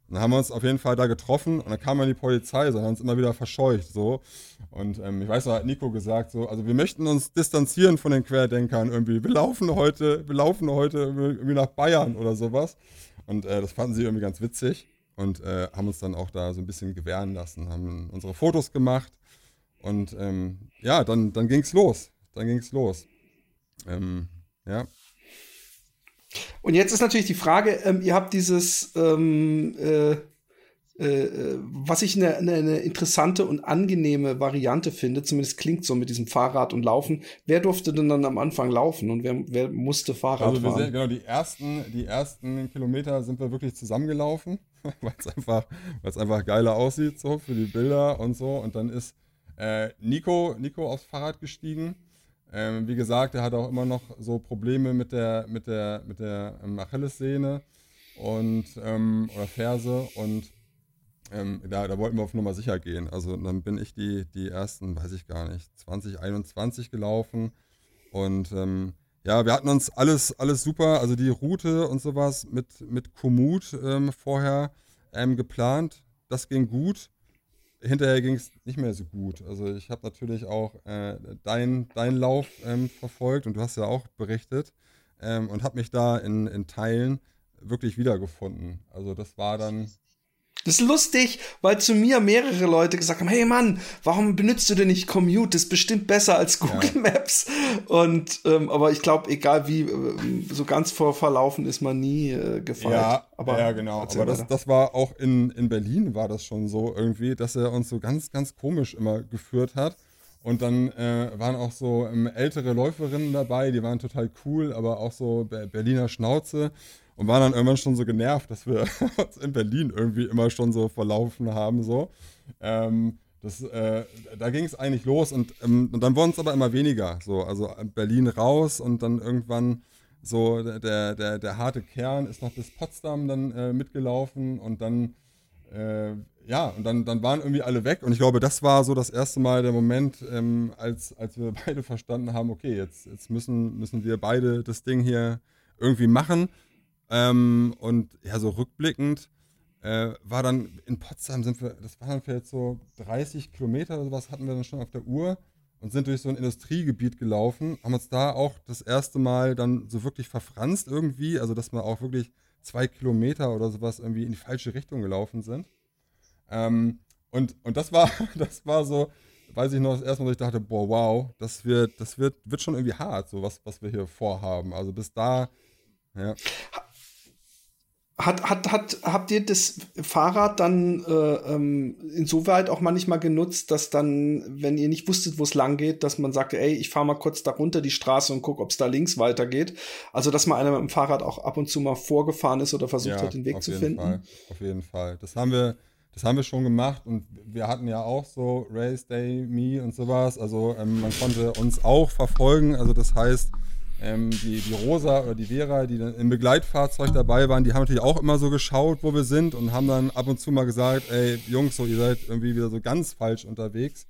Dann haben wir uns auf jeden Fall da getroffen und dann kam dann die Polizei, so haben uns immer wieder verscheucht. So. Und ähm, ich weiß, da hat Nico gesagt, so, also wir möchten uns distanzieren von den Querdenkern irgendwie. Wir laufen heute, wir laufen heute irgendwie nach Bayern oder sowas. Und äh, das fanden sie irgendwie ganz witzig und äh, haben uns dann auch da so ein bisschen gewähren lassen, haben unsere Fotos gemacht. Und ähm, ja, dann, dann ging es los. Dann ging es los. Ähm, ja. Und jetzt ist natürlich die Frage, ähm, ihr habt dieses, ähm, äh, äh, was ich eine, eine, eine, interessante und angenehme Variante finde, zumindest klingt so mit diesem Fahrrad und Laufen. Wer durfte denn dann am Anfang laufen und wer, wer musste Fahrrad also wir fahren? Sind, genau, die ersten, die ersten Kilometer sind wir wirklich zusammengelaufen, weil es einfach, einfach geiler aussieht, so für die Bilder und so. Und dann ist äh, Nico, Nico aufs Fahrrad gestiegen ähm, wie gesagt, er hat auch immer noch so Probleme mit der, mit der, mit der ähm, Achillessehne und ähm, oder Ferse und ähm, da, da wollten wir auf Nummer sicher gehen. Also dann bin ich die, die ersten, weiß ich gar nicht, 2021 gelaufen und ähm, ja, wir hatten uns alles, alles super, also die Route und sowas mit, mit Komoot ähm, vorher geplant. Das ging gut hinterher ging es nicht mehr so gut. Also ich habe natürlich auch äh, deinen dein Lauf ähm, verfolgt und du hast ja auch berichtet. ähm, und habe mich da in, in Teilen wirklich wiedergefunden. Also das war dann das ist lustig, weil zu mir mehrere Leute gesagt haben, hey Mann, warum benutzt du denn nicht Commute? Das ist bestimmt besser als Google ja. Maps. Und ähm, aber ich glaube, egal wie, äh, so ganz vor verlaufen ist man nie äh, gefallen. Ja, aber, ja, genau. Aber das, das war auch in, in Berlin war das schon so irgendwie, dass er uns so ganz, ganz komisch immer geführt hat. Und dann äh, waren auch so ähm, ältere Läuferinnen dabei, die waren total cool, aber auch so Berliner Schnauze und waren dann irgendwann schon so genervt, dass wir uns in Berlin irgendwie immer schon so verlaufen haben. So. Ähm, das, äh, da ging es eigentlich los und, ähm, und dann wurden es aber immer weniger. So. Also Berlin raus und dann irgendwann so der, der, der harte Kern ist noch bis Potsdam dann äh, mitgelaufen und dann, äh, ja, und dann, dann waren irgendwie alle weg. Und ich glaube, das war so das erste Mal der Moment, ähm, als, als wir beide verstanden haben, okay, jetzt, jetzt müssen, müssen wir beide das Ding hier irgendwie machen. Ähm, und ja, so rückblickend äh, war dann in Potsdam sind wir, das waren vielleicht so 30 Kilometer oder sowas hatten wir dann schon auf der Uhr und sind durch so ein Industriegebiet gelaufen, haben uns da auch das erste Mal dann so wirklich verfranst irgendwie, also dass wir auch wirklich zwei Kilometer oder sowas irgendwie in die falsche Richtung gelaufen sind. Ähm, und, und das war, das war so, weiß ich noch, das erste Mal, dass ich dachte, boah, wow, das wird, das wird, wird schon irgendwie hart, so was, was wir hier vorhaben. Also bis da, ja. Hat, hat, hat, habt ihr das Fahrrad dann äh, ähm, insoweit auch manchmal genutzt, dass dann, wenn ihr nicht wusstet, wo es lang geht, dass man sagte, ey, ich fahre mal kurz da runter die Straße und guck, ob es da links weitergeht? Also, dass man einer mit dem Fahrrad auch ab und zu mal vorgefahren ist oder versucht ja, hat, den Weg zu finden? Fall. Auf jeden Fall. Das haben wir, das haben wir schon gemacht und wir hatten ja auch so Race Day Me und sowas. Also ähm, man konnte uns auch verfolgen. Also das heißt, ähm, die, die Rosa oder die Vera, die dann im Begleitfahrzeug dabei waren, die haben natürlich auch immer so geschaut, wo wir sind und haben dann ab und zu mal gesagt, ey Jungs, so ihr seid irgendwie wieder so ganz falsch unterwegs.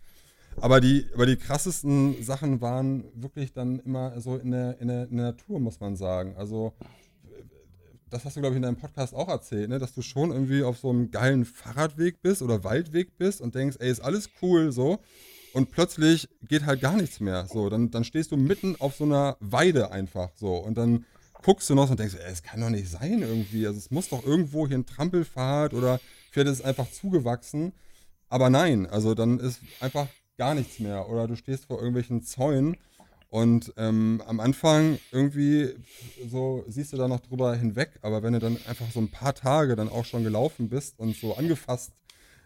Aber die, aber die krassesten Sachen waren wirklich dann immer so in der, in der, in der Natur, muss man sagen. Also das hast du, glaube ich, in deinem Podcast auch erzählt, ne? dass du schon irgendwie auf so einem geilen Fahrradweg bist oder Waldweg bist und denkst, ey, ist alles cool so und plötzlich geht halt gar nichts mehr. So, dann, dann stehst du mitten auf so einer Weide einfach so und dann guckst du noch und denkst, es kann doch nicht sein irgendwie. Also es muss doch irgendwo hier ein Trampelfahrt oder vielleicht ist es einfach zugewachsen. Aber nein, also dann ist einfach gar nichts mehr. Oder du stehst vor irgendwelchen Zäunen und ähm, am Anfang irgendwie so siehst du da noch drüber hinweg, aber wenn du dann einfach so ein paar Tage dann auch schon gelaufen bist und so angefasst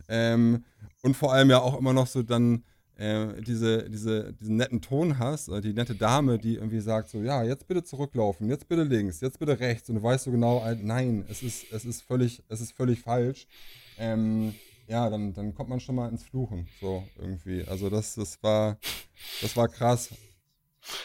ähm, und vor allem ja auch immer noch so dann äh, diese, diese, diesen netten Ton hast, oder die nette Dame, die irgendwie sagt so, ja, jetzt bitte zurücklaufen, jetzt bitte links, jetzt bitte rechts und du weißt so genau, äh, nein, es ist, es ist völlig, es ist völlig falsch. Ähm, ja, dann, dann kommt man schon mal ins Fluchen, so irgendwie. Also das, das war, das war krass.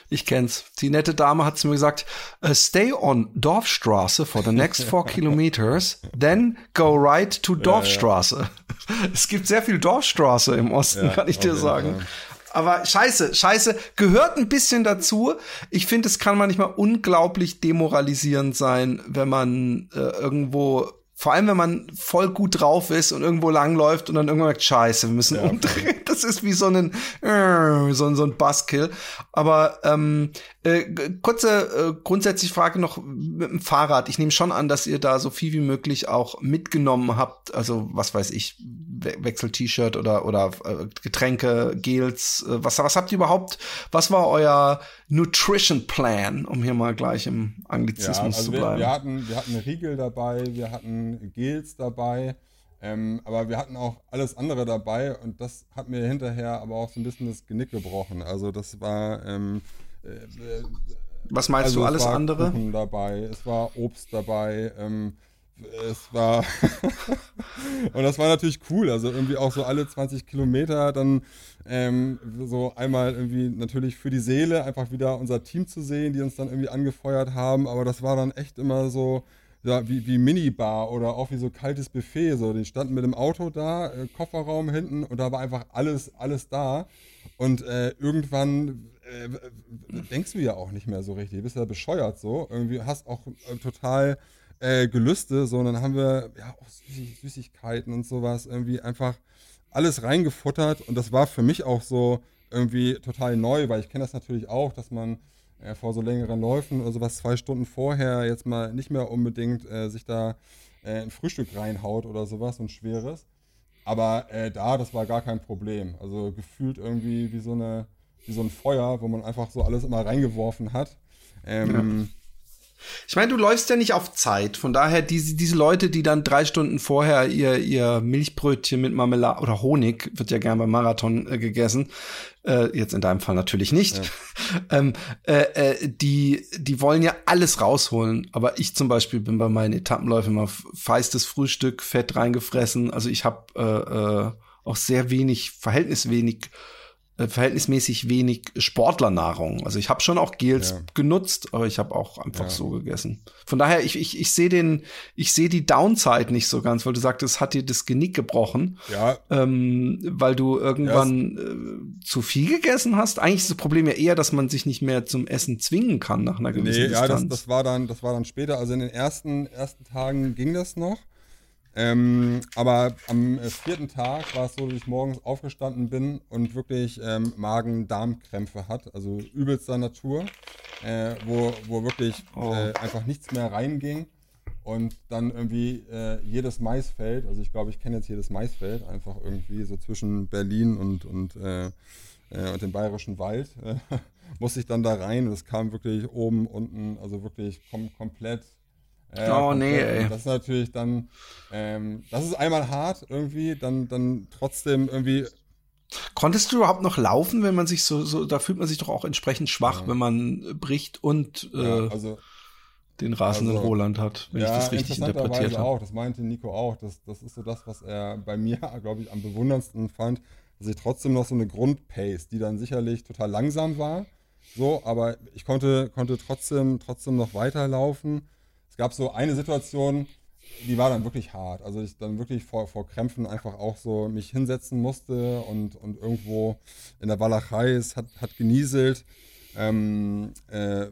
Ich kenn's. Die nette Dame hat zu mir gesagt, uh, stay on Dorfstraße for the next four kilometers, then go right to Dorfstraße. Ja, ja. Es gibt sehr viel Dorfstraße im Osten, ja, kann ich dir sagen. Fall. Aber scheiße, scheiße, gehört ein bisschen dazu. Ich finde, es kann manchmal unglaublich demoralisierend sein, wenn man äh, irgendwo vor allem, wenn man voll gut drauf ist und irgendwo langläuft und dann irgendwann merkt, scheiße, wir müssen ja. umdrehen. Das ist wie so ein, äh, so, ein so ein Buzzkill. Aber ähm, äh, kurze äh, grundsätzliche Frage noch mit dem Fahrrad. Ich nehme schon an, dass ihr da so viel wie möglich auch mitgenommen habt. Also, was weiß ich, Wechsel-T-Shirt oder, oder äh, Getränke, Gels. Äh, was, was habt ihr überhaupt? Was war euer Nutrition Plan, um hier mal gleich im Anglizismus ja, also zu bleiben? Wir, wir, hatten, wir hatten Riegel dabei, wir hatten Gels dabei. Ähm, aber wir hatten auch alles andere dabei und das hat mir hinterher aber auch so ein bisschen das Genick gebrochen. Also das war ähm, äh, Was meinst also du, alles andere? Kuchen dabei, es war Obst dabei, ähm, es war und das war natürlich cool. Also irgendwie auch so alle 20 Kilometer dann ähm, so einmal irgendwie natürlich für die Seele einfach wieder unser Team zu sehen, die uns dann irgendwie angefeuert haben. Aber das war dann echt immer so ja, wie, wie Minibar oder auch wie so kaltes Buffet. So, die standen mit dem Auto da, äh, Kofferraum hinten und da war einfach alles, alles da. Und äh, irgendwann äh, denkst du ja auch nicht mehr so richtig. Du bist ja bescheuert so. Irgendwie hast auch äh, total äh, Gelüste. So, und dann haben wir ja auch Süßigkeiten und sowas irgendwie einfach alles reingefuttert. Und das war für mich auch so irgendwie total neu, weil ich kenne das natürlich auch, dass man äh, vor so längeren Läufen oder sowas zwei Stunden vorher jetzt mal nicht mehr unbedingt äh, sich da äh, ein Frühstück reinhaut oder sowas, ein schweres. Aber äh, da, das war gar kein Problem. Also gefühlt irgendwie wie so, eine, wie so ein Feuer, wo man einfach so alles immer reingeworfen hat. Ähm, ja. Ich meine, du läufst ja nicht auf Zeit. Von daher, diese, diese Leute, die dann drei Stunden vorher ihr, ihr Milchbrötchen mit Marmelade oder Honig, wird ja gern beim Marathon äh, gegessen, äh, jetzt in deinem Fall natürlich nicht, ja. ähm, äh, äh, die, die wollen ja alles rausholen. Aber ich zum Beispiel bin bei meinen Etappenläufen immer feistes Frühstück, Fett reingefressen. Also ich habe äh, äh, auch sehr wenig, verhältniswenig äh, verhältnismäßig wenig Sportlernahrung. Also ich habe schon auch Gels ja. genutzt, aber ich habe auch einfach ja. so gegessen. Von daher, ich, ich, ich sehe den, ich sehe die Downside nicht so ganz, weil du sagst, es hat dir das Genick gebrochen. Ja. Ähm, weil du irgendwann ja. äh, zu viel gegessen hast. Eigentlich ist das Problem ja eher, dass man sich nicht mehr zum Essen zwingen kann nach einer gewissen nee, Distanz. Ja, das, das war dann, das war dann später. Also in den ersten, ersten Tagen ging das noch. Ähm, aber am äh, vierten Tag war es so, dass ich morgens aufgestanden bin und wirklich ähm, Magen-Darm-Krämpfe hat, also übelster Natur, äh, wo, wo wirklich oh. äh, einfach nichts mehr reinging und dann irgendwie äh, jedes Maisfeld, also ich glaube, ich kenne jetzt jedes Maisfeld, einfach irgendwie so zwischen Berlin und, und, äh, äh, und dem Bayerischen Wald, musste ich dann da rein und es kam wirklich oben, unten, also wirklich kom komplett äh, oh nee, ey. Das ist natürlich dann, ähm, das ist einmal hart irgendwie, dann, dann trotzdem irgendwie. Konntest du überhaupt noch laufen, wenn man sich so, so da fühlt man sich doch auch entsprechend schwach, ja. wenn man bricht und äh, ja, also, den rasenden also, Roland hat, wenn ja, ich das richtig interpretiert habe. auch, das meinte Nico auch. Das, das ist so das, was er bei mir, glaube ich, am bewunderndsten fand, dass ich trotzdem noch so eine Grundpace, die dann sicherlich total langsam war. So, aber ich konnte, konnte trotzdem, trotzdem noch weiterlaufen gab so eine Situation, die war dann wirklich hart. Also ich dann wirklich vor, vor Krämpfen einfach auch so mich hinsetzen musste und, und irgendwo in der Walachei, es hat, hat genieselt. Ähm, äh,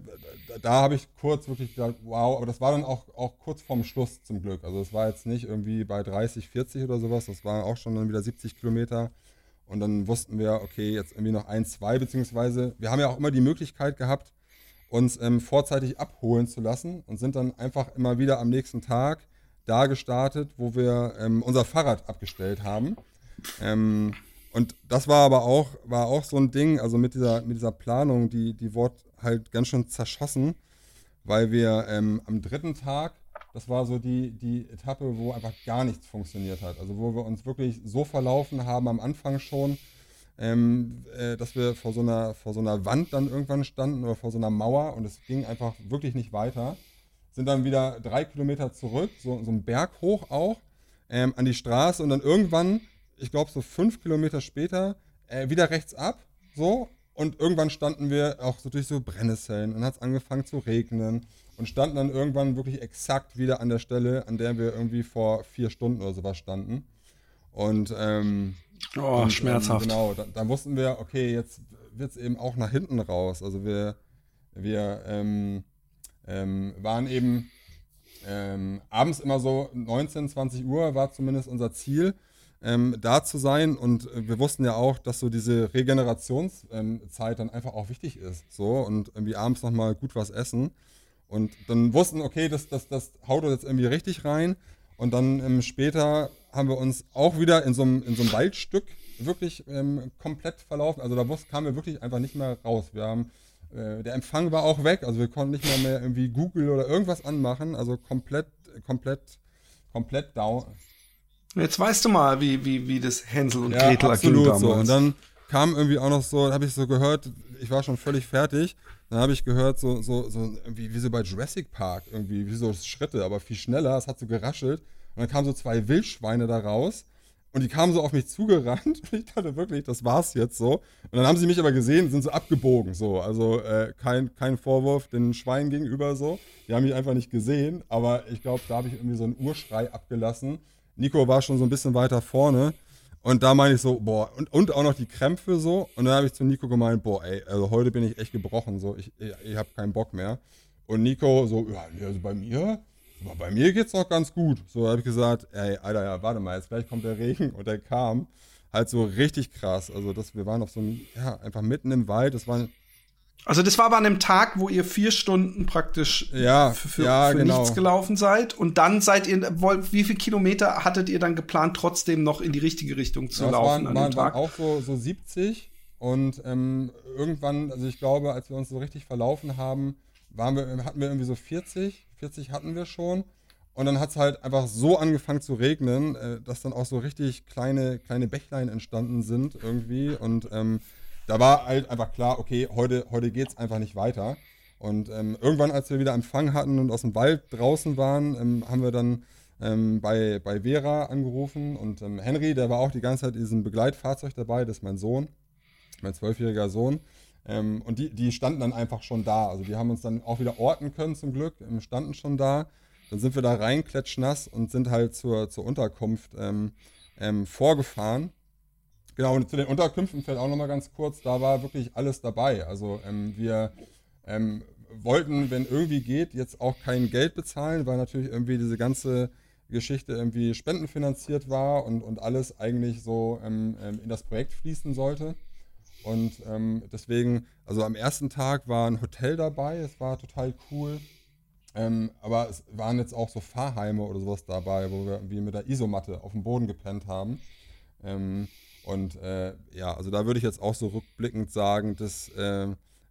da habe ich kurz wirklich gedacht, wow, aber das war dann auch, auch kurz vorm Schluss zum Glück. Also es war jetzt nicht irgendwie bei 30, 40 oder sowas, das waren auch schon dann wieder 70 Kilometer. Und dann wussten wir, okay, jetzt irgendwie noch ein, zwei, beziehungsweise wir haben ja auch immer die Möglichkeit gehabt, uns ähm, vorzeitig abholen zu lassen und sind dann einfach immer wieder am nächsten Tag da gestartet, wo wir ähm, unser Fahrrad abgestellt haben. Ähm, und das war aber auch, war auch so ein Ding, also mit dieser, mit dieser Planung, die, die wurde halt ganz schön zerschossen, weil wir ähm, am dritten Tag, das war so die, die Etappe, wo einfach gar nichts funktioniert hat. Also wo wir uns wirklich so verlaufen haben am Anfang schon, ähm, äh, dass wir vor so, einer, vor so einer Wand dann irgendwann standen oder vor so einer Mauer und es ging einfach wirklich nicht weiter. Sind dann wieder drei Kilometer zurück, so, so einen Berg hoch auch, ähm, an die Straße und dann irgendwann, ich glaube so fünf Kilometer später, äh, wieder rechts ab, so. Und irgendwann standen wir auch so durch so Brennnesseln und hat es angefangen zu regnen und standen dann irgendwann wirklich exakt wieder an der Stelle, an der wir irgendwie vor vier Stunden oder sowas standen. Und ähm, Oh, und, schmerzhaft. Ähm, genau, dann, dann, wussten wir, okay, jetzt wird es eben auch nach hinten raus. Also wir, wir ähm, ähm, waren eben ähm, abends immer so 19, 20 Uhr war zumindest unser Ziel, ähm, da zu sein. Und wir wussten ja auch, dass so diese Regenerationszeit ähm, dann einfach auch wichtig ist. So und irgendwie abends nochmal gut was essen. Und dann wussten, okay, das, das, das haut uns jetzt irgendwie richtig rein. Und dann ähm, später haben wir uns auch wieder in so einem, in so einem Waldstück wirklich ähm, komplett verlaufen. Also da kamen wir wirklich einfach nicht mehr raus. Wir haben, äh, der Empfang war auch weg, also wir konnten nicht mehr, mehr irgendwie Google oder irgendwas anmachen. Also komplett, komplett, komplett down. Jetzt weißt du mal, wie, wie, wie das Hänsel und ja, Gretel absolut damals. so. Und dann kam irgendwie auch noch so, habe ich so gehört, ich war schon völlig fertig. Dann habe ich gehört, so, so, so wie, wie so bei Jurassic Park, irgendwie, wie so Schritte, aber viel schneller. Es hat so geraschelt. Und dann kamen so zwei Wildschweine da raus. Und die kamen so auf mich zugerannt. Und ich dachte wirklich, das war's jetzt so. Und dann haben sie mich aber gesehen, sind so abgebogen. So. Also äh, kein, kein Vorwurf den Schweinen gegenüber so. Die haben mich einfach nicht gesehen. Aber ich glaube, da habe ich irgendwie so einen Urschrei abgelassen. Nico war schon so ein bisschen weiter vorne. Und da meine ich so, boah, und, und auch noch die Krämpfe so. Und dann habe ich zu Nico gemeint, boah, ey, also heute bin ich echt gebrochen, so, ich, ich, ich habe keinen Bock mehr. Und Nico so, ja, also bei mir, bei mir geht's noch ganz gut. So habe ich gesagt, ey, Alter, ja, warte mal, jetzt gleich kommt der Regen und der kam halt so richtig krass. Also, dass wir waren auf so einem, ja, einfach mitten im Wald. Das war Also das war aber an einem Tag, wo ihr vier Stunden praktisch ja, für, ja, für genau. nichts gelaufen seid. Und dann seid ihr, wie viele Kilometer hattet ihr dann geplant, trotzdem noch in die richtige Richtung zu ja, laufen waren, an waren, dem Tag? Waren auch so, so 70. Und ähm, irgendwann, also ich glaube, als wir uns so richtig verlaufen haben, waren wir, hatten wir irgendwie so 40. 40 hatten wir schon. Und dann hat es halt einfach so angefangen zu regnen, äh, dass dann auch so richtig kleine, kleine Bächlein entstanden sind irgendwie. Und ähm, da war halt einfach klar, okay, heute, heute geht es einfach nicht weiter. Und ähm, irgendwann, als wir wieder Empfang hatten und aus dem Wald draußen waren, ähm, haben wir dann ähm, bei, bei Vera angerufen und ähm, Henry, der war auch die ganze Zeit in diesem Begleitfahrzeug dabei, das ist mein Sohn, mein zwölfjähriger Sohn. Ähm, und die, die standen dann einfach schon da. Also die haben uns dann auch wieder orten können zum Glück, ähm, standen schon da. Dann sind wir da rein, klatschnass und sind halt zur, zur Unterkunft vorgefahren. Genau, und zu den Unterkünften fällt auch nochmal ganz kurz, da war wirklich alles dabei. Also ähm, wir ähm, wollten, wenn irgendwie geht, jetzt auch kein Geld bezahlen, weil natürlich irgendwie diese ganze Geschichte irgendwie spendenfinanziert war und, und alles eigentlich so ähm, ähm in das Projekt fließen sollte. Und ähm, deswegen, also am ersten Tag war ein Hotel dabei, es war total cool. Ähm, aber es waren jetzt auch so Fahrheime oder sowas dabei, wo wir irgendwie mit der Isomatte auf dem Boden gepennt haben. Ähm, und äh, ja, also da würde ich jetzt auch so rückblickend sagen, das äh,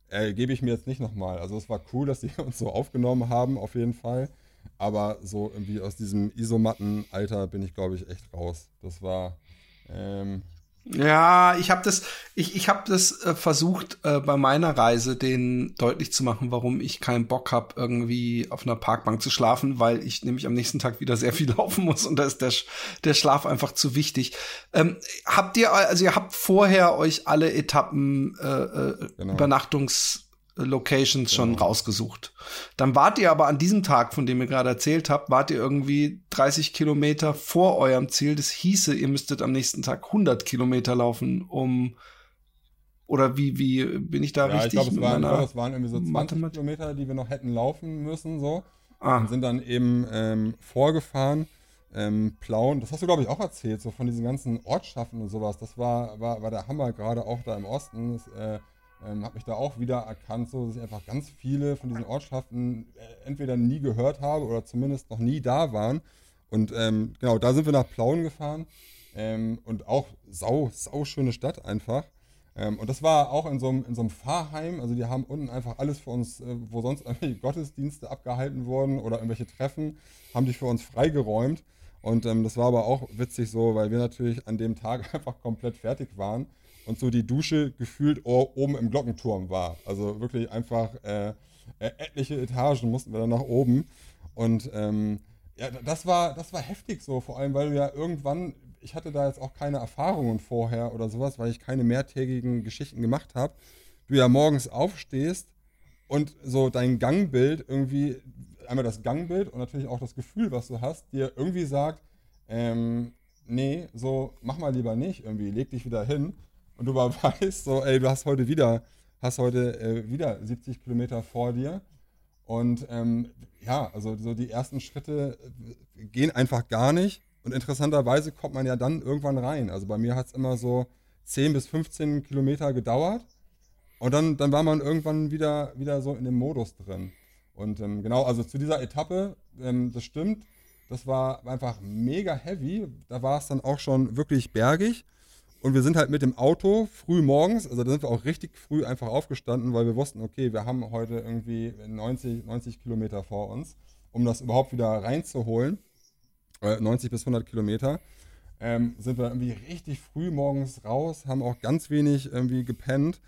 ergebe ich mir jetzt nicht nochmal. Also es war cool, dass sie uns so aufgenommen haben, auf jeden Fall. Aber so irgendwie aus diesem Isomatten-Alter bin ich, glaube ich, echt raus. Das war, ähm, ja, ich habe das, ich, ich habe das äh, versucht äh, bei meiner Reise, denen deutlich zu machen, warum ich keinen Bock habe, irgendwie auf einer Parkbank zu schlafen, weil ich nämlich am nächsten Tag wieder sehr viel laufen muss und da ist der, der Schlaf einfach zu wichtig. Ähm, habt ihr, also ihr habt vorher euch alle Etappen äh, äh genau. Übernachtungs Locations schon genau. rausgesucht. Dann wart ihr aber an diesem Tag, von dem ihr gerade erzählt habt, wart ihr irgendwie 30 Kilometer vor eurem Ziel. Das hieße, ihr müsstet am nächsten Tag 100 Kilometer laufen, um oder wie, wie bin ich da ja, richtig? Ich glaube, es, waren, glaub, es waren irgendwie so 20 Mathematik? Kilometer, die wir noch hätten laufen müssen, so. Ah. Und sind dann eben ähm, vorgefahren. Ähm, Plauen, das hast du, glaube ich, auch erzählt, so von diesen ganzen Ortschaften und sowas. Das war, war, war der Hammer, gerade auch da im Osten. Das, äh, ähm, habe mich da auch wieder erkannt, so, dass ich einfach ganz viele von diesen Ortschaften äh, entweder nie gehört habe oder zumindest noch nie da waren. Und ähm, genau, da sind wir nach Plauen gefahren ähm, und auch sau, sau schöne Stadt einfach. Ähm, und das war auch in so, einem, in so einem Fahrheim, also die haben unten einfach alles für uns, äh, wo sonst irgendwelche Gottesdienste abgehalten wurden oder irgendwelche Treffen, haben die für uns freigeräumt. Und ähm, das war aber auch witzig so, weil wir natürlich an dem Tag einfach komplett fertig waren und so die Dusche gefühlt oben im Glockenturm war. Also wirklich einfach äh, äh, etliche Etagen mussten wir dann nach oben. Und ähm, ja, das war, das war heftig so, vor allem, weil du ja irgendwann, ich hatte da jetzt auch keine Erfahrungen vorher oder sowas, weil ich keine mehrtägigen Geschichten gemacht habe. Du ja morgens aufstehst und so dein Gangbild irgendwie, einmal das Gangbild und natürlich auch das Gefühl, was du hast, dir irgendwie sagt, ähm, nee, so mach mal lieber nicht, irgendwie, leg dich wieder hin und du aber weißt, so, ey, du hast heute wieder, hast heute äh, wieder 70 Kilometer vor dir. Und ähm, ja, also so die ersten Schritte äh, gehen einfach gar nicht. Und interessanterweise kommt man ja dann irgendwann rein. Also bei mir hat es immer so 10 bis 15 Kilometer gedauert. Und dann, dann war man irgendwann wieder, wieder so in dem Modus drin. Und ähm, genau, also zu dieser Etappe, ähm, das stimmt, das war einfach mega heavy. Da war es dann auch schon wirklich bergig. Und wir sind halt mit dem Auto früh morgens, also da sind wir auch richtig früh einfach aufgestanden, weil wir wussten, okay, wir haben heute irgendwie 90, 90 Kilometer vor uns, um das überhaupt wieder reinzuholen. 90 bis 100 Kilometer. Ähm, sind wir irgendwie richtig früh morgens raus, haben auch ganz wenig irgendwie gepennt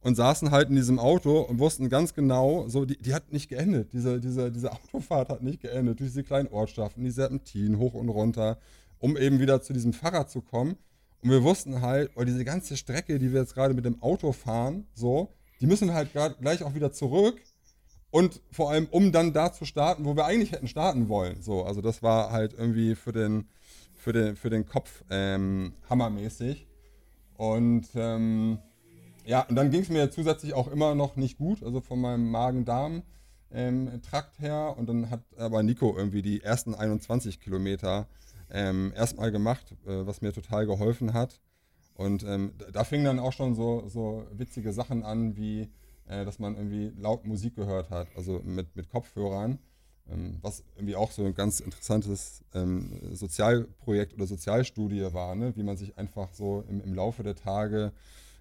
und saßen halt in diesem Auto und wussten ganz genau, so, die, die hat nicht geendet. Diese, diese, diese Autofahrt hat nicht geendet. Durch diese kleinen Ortschaften, die Serpentinen hoch und runter, um eben wieder zu diesem Fahrrad zu kommen. Und wir wussten halt, oh, diese ganze Strecke, die wir jetzt gerade mit dem Auto fahren, so, die müssen halt gleich auch wieder zurück. Und vor allem, um dann da zu starten, wo wir eigentlich hätten starten wollen. So, also das war halt irgendwie für den, für den, für den Kopf ähm, hammermäßig. Und ähm, ja, und dann ging es mir zusätzlich auch immer noch nicht gut, also von meinem Magen-Darm-Trakt ähm, her. Und dann hat aber Nico irgendwie die ersten 21 Kilometer ähm, erstmal gemacht, äh, was mir total geholfen hat. Und ähm, da fingen dann auch schon so, so witzige Sachen an, wie äh, dass man irgendwie laut Musik gehört hat, also mit, mit Kopfhörern. Ähm, was irgendwie auch so ein ganz interessantes ähm, Sozialprojekt oder Sozialstudie war, ne? wie man sich einfach so im, im Laufe der Tage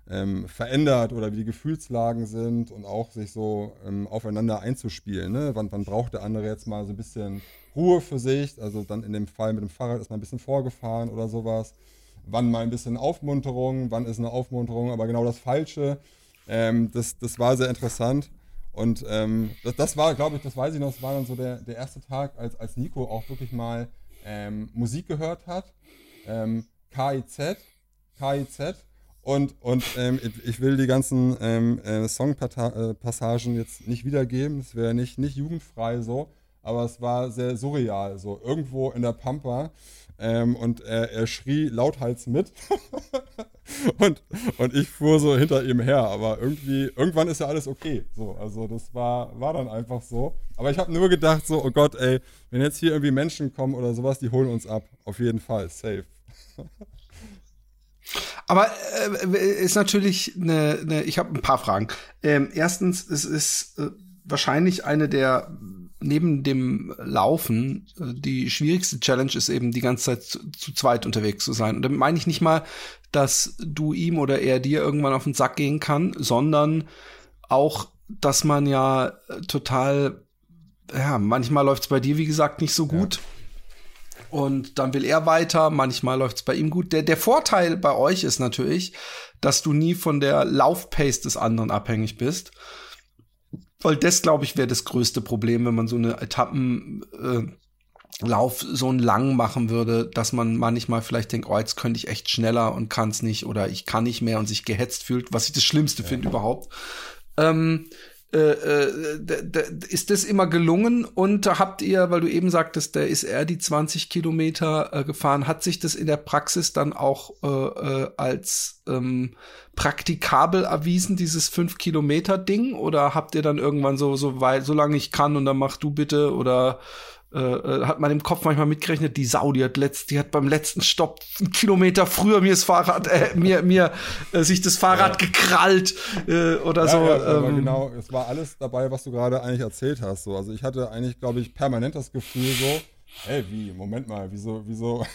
ähm, verändert oder wie die Gefühlslagen sind und auch sich so ähm, aufeinander einzuspielen. Ne? Wann, wann braucht der andere jetzt mal so ein bisschen Ruhe für sich? Also dann in dem Fall mit dem Fahrrad ist man ein bisschen vorgefahren oder sowas. Wann mal ein bisschen Aufmunterung, wann ist eine Aufmunterung, aber genau das Falsche. Ähm, das, das war sehr interessant. Und ähm, das, das, war, glaube ich, das weiß ich noch, das war dann so der, der erste Tag, als, als Nico auch wirklich mal ähm, Musik gehört hat. Ähm, KIZ, KIZ. Und, und ähm, ich will die ganzen ähm, äh, Songpassagen jetzt nicht wiedergeben, es wäre nicht, nicht jugendfrei so, aber es war sehr surreal, so irgendwo in der Pampa ähm, und er, er schrie lauthals mit. und, und ich fuhr so hinter ihm her. Aber irgendwie, irgendwann ist ja alles okay. So, also das war, war dann einfach so. Aber ich habe nur gedacht, so, oh Gott, ey, wenn jetzt hier irgendwie Menschen kommen oder sowas, die holen uns ab. Auf jeden Fall, safe. Aber äh, ist natürlich eine, eine ich habe ein paar Fragen. Ähm, erstens, es ist äh, wahrscheinlich eine der neben dem Laufen äh, die schwierigste Challenge ist eben die ganze Zeit zu, zu zweit unterwegs zu sein. Und damit meine ich nicht mal, dass du ihm oder er dir irgendwann auf den Sack gehen kann, sondern auch, dass man ja äh, total, ja, manchmal läuft es bei dir, wie gesagt, nicht so gut. Ja. Und dann will er weiter, manchmal läuft es bei ihm gut. Der, der Vorteil bei euch ist natürlich, dass du nie von der Laufpace des anderen abhängig bist weil das, glaube ich, wäre das größte Problem, wenn man so eine Etappenlauf äh, so lang machen würde, dass man manchmal vielleicht denkt, oh, jetzt könnte ich echt schneller und kann es nicht oder ich kann nicht mehr und sich gehetzt fühlt, was ich das Schlimmste ja. finde überhaupt. Ähm, äh, äh, ist das immer gelungen? Und habt ihr, weil du eben sagtest, der ist er die 20 Kilometer äh, gefahren, hat sich das in der Praxis dann auch äh, äh als ähm, praktikabel erwiesen, dieses 5 Kilometer Ding? Oder habt ihr dann irgendwann so, so weil, solange ich kann und dann mach du bitte? Oder äh, äh, hat man im Kopf manchmal mitgerechnet, die Sau, die hat, letzt, die hat beim letzten Stopp einen Kilometer früher mir das Fahrrad, äh, mir, mir äh, sich das Fahrrad ja. gekrallt äh, oder ja, so. Ja, ähm, genau, es war alles dabei, was du gerade eigentlich erzählt hast. So. Also ich hatte eigentlich, glaube ich, permanent das Gefühl so, Ey, wie? Moment mal, wieso, wieso,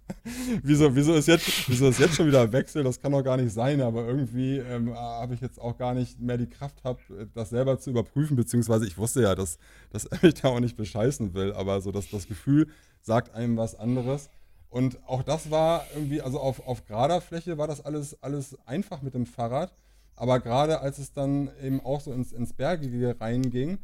wieso, wieso ist jetzt, wieso ist jetzt schon wieder Wechsel? Das kann doch gar nicht sein, aber irgendwie ähm, habe ich jetzt auch gar nicht mehr die Kraft hab, das selber zu überprüfen, beziehungsweise ich wusste ja, dass, dass er mich da auch nicht bescheißen will, aber so, dass das Gefühl sagt einem was anderes. Und auch das war irgendwie, also auf, auf gerader Fläche war das alles, alles einfach mit dem Fahrrad. Aber gerade als es dann eben auch so ins, ins Bergige reinging,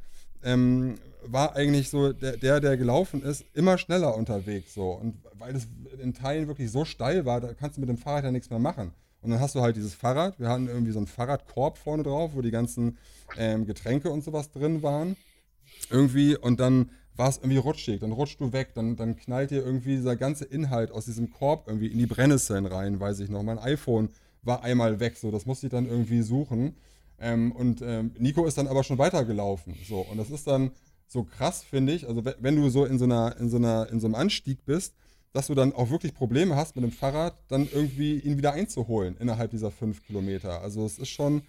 ähm, war eigentlich so der, der, der gelaufen ist, immer schneller unterwegs so. Und weil es in Teilen wirklich so steil war, da kannst du mit dem Fahrrad ja nichts mehr machen. Und dann hast du halt dieses Fahrrad. Wir hatten irgendwie so einen Fahrradkorb vorne drauf, wo die ganzen ähm, Getränke und sowas drin waren. Irgendwie. Und dann war es irgendwie rutschig. Dann rutschst du weg. Dann, dann knallt dir irgendwie dieser ganze Inhalt aus diesem Korb irgendwie in die Brennnesseln rein, weiß ich noch. Mein iPhone war einmal weg. So, das musste ich dann irgendwie suchen. Ähm, und ähm, Nico ist dann aber schon weitergelaufen. So, und das ist dann so krass, finde ich. Also wenn du so in so einer, in so einer, in so einem Anstieg bist, dass du dann auch wirklich Probleme hast mit dem Fahrrad, dann irgendwie ihn wieder einzuholen innerhalb dieser fünf Kilometer. Also es ist schon,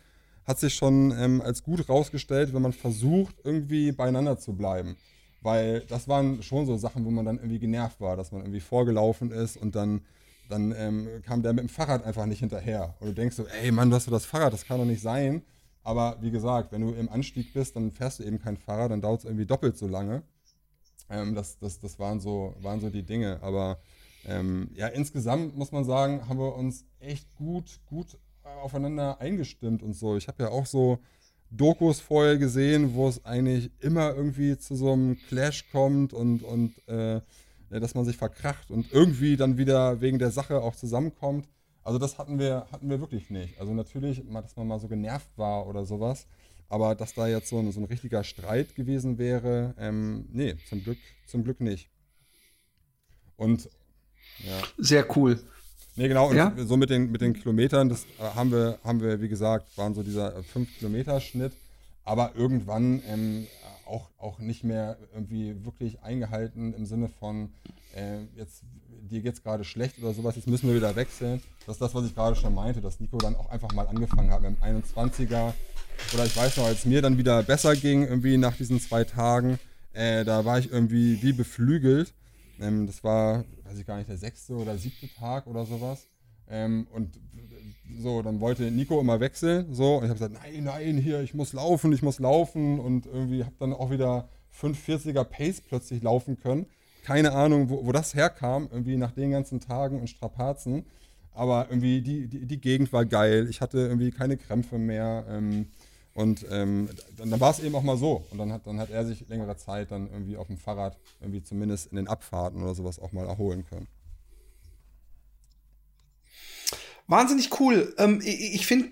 hat sich schon ähm, als gut rausgestellt, wenn man versucht, irgendwie beieinander zu bleiben. Weil das waren schon so Sachen, wo man dann irgendwie genervt war, dass man irgendwie vorgelaufen ist und dann, dann ähm, kam der mit dem Fahrrad einfach nicht hinterher. Und du denkst so, ey Mann, du hast so das Fahrrad, das kann doch nicht sein. Aber wie gesagt, wenn du im Anstieg bist, dann fährst du eben kein Fahrrad, dann dauert es irgendwie doppelt so lange. Ähm, das das, das waren, so, waren so die Dinge. Aber ähm, ja, insgesamt muss man sagen, haben wir uns echt gut, gut aufeinander eingestimmt und so. Ich habe ja auch so Dokus vorher gesehen, wo es eigentlich immer irgendwie zu so einem Clash kommt und, und äh, dass man sich verkracht und irgendwie dann wieder wegen der Sache auch zusammenkommt. Also das hatten wir, hatten wir wirklich nicht. Also natürlich, dass man mal so genervt war oder sowas. Aber dass da jetzt so ein, so ein richtiger Streit gewesen wäre, ähm, nee, zum Glück, zum Glück nicht. Und ja. Sehr cool. Nee, genau, und ja? so mit den, mit den Kilometern, das äh, haben wir, haben wir, wie gesagt, waren so dieser 5-Kilometer-Schnitt, aber irgendwann ähm, auch, auch nicht mehr irgendwie wirklich eingehalten im Sinne von, äh, jetzt dir geht es gerade schlecht oder sowas, jetzt müssen wir wieder wechseln. Das ist das, was ich gerade schon meinte, dass Nico dann auch einfach mal angefangen hat mit dem 21er oder ich weiß noch, als mir dann wieder besser ging, irgendwie nach diesen zwei Tagen, äh, da war ich irgendwie wie beflügelt. Ähm, das war, weiß ich gar nicht, der sechste oder siebte Tag oder sowas. Ähm, und so, dann wollte Nico immer wechseln, so, und ich habe gesagt, nein, nein, hier, ich muss laufen, ich muss laufen und irgendwie habe dann auch wieder 540er Pace plötzlich laufen können. Keine Ahnung, wo, wo das herkam, irgendwie nach den ganzen Tagen und Strapazen. Aber irgendwie die, die, die Gegend war geil. Ich hatte irgendwie keine Krämpfe mehr. Ähm, und ähm, dann, dann war es eben auch mal so. Und dann hat, dann hat er sich längere Zeit dann irgendwie auf dem Fahrrad, irgendwie zumindest in den Abfahrten oder sowas auch mal erholen können. Wahnsinnig cool. Ähm, ich ich finde,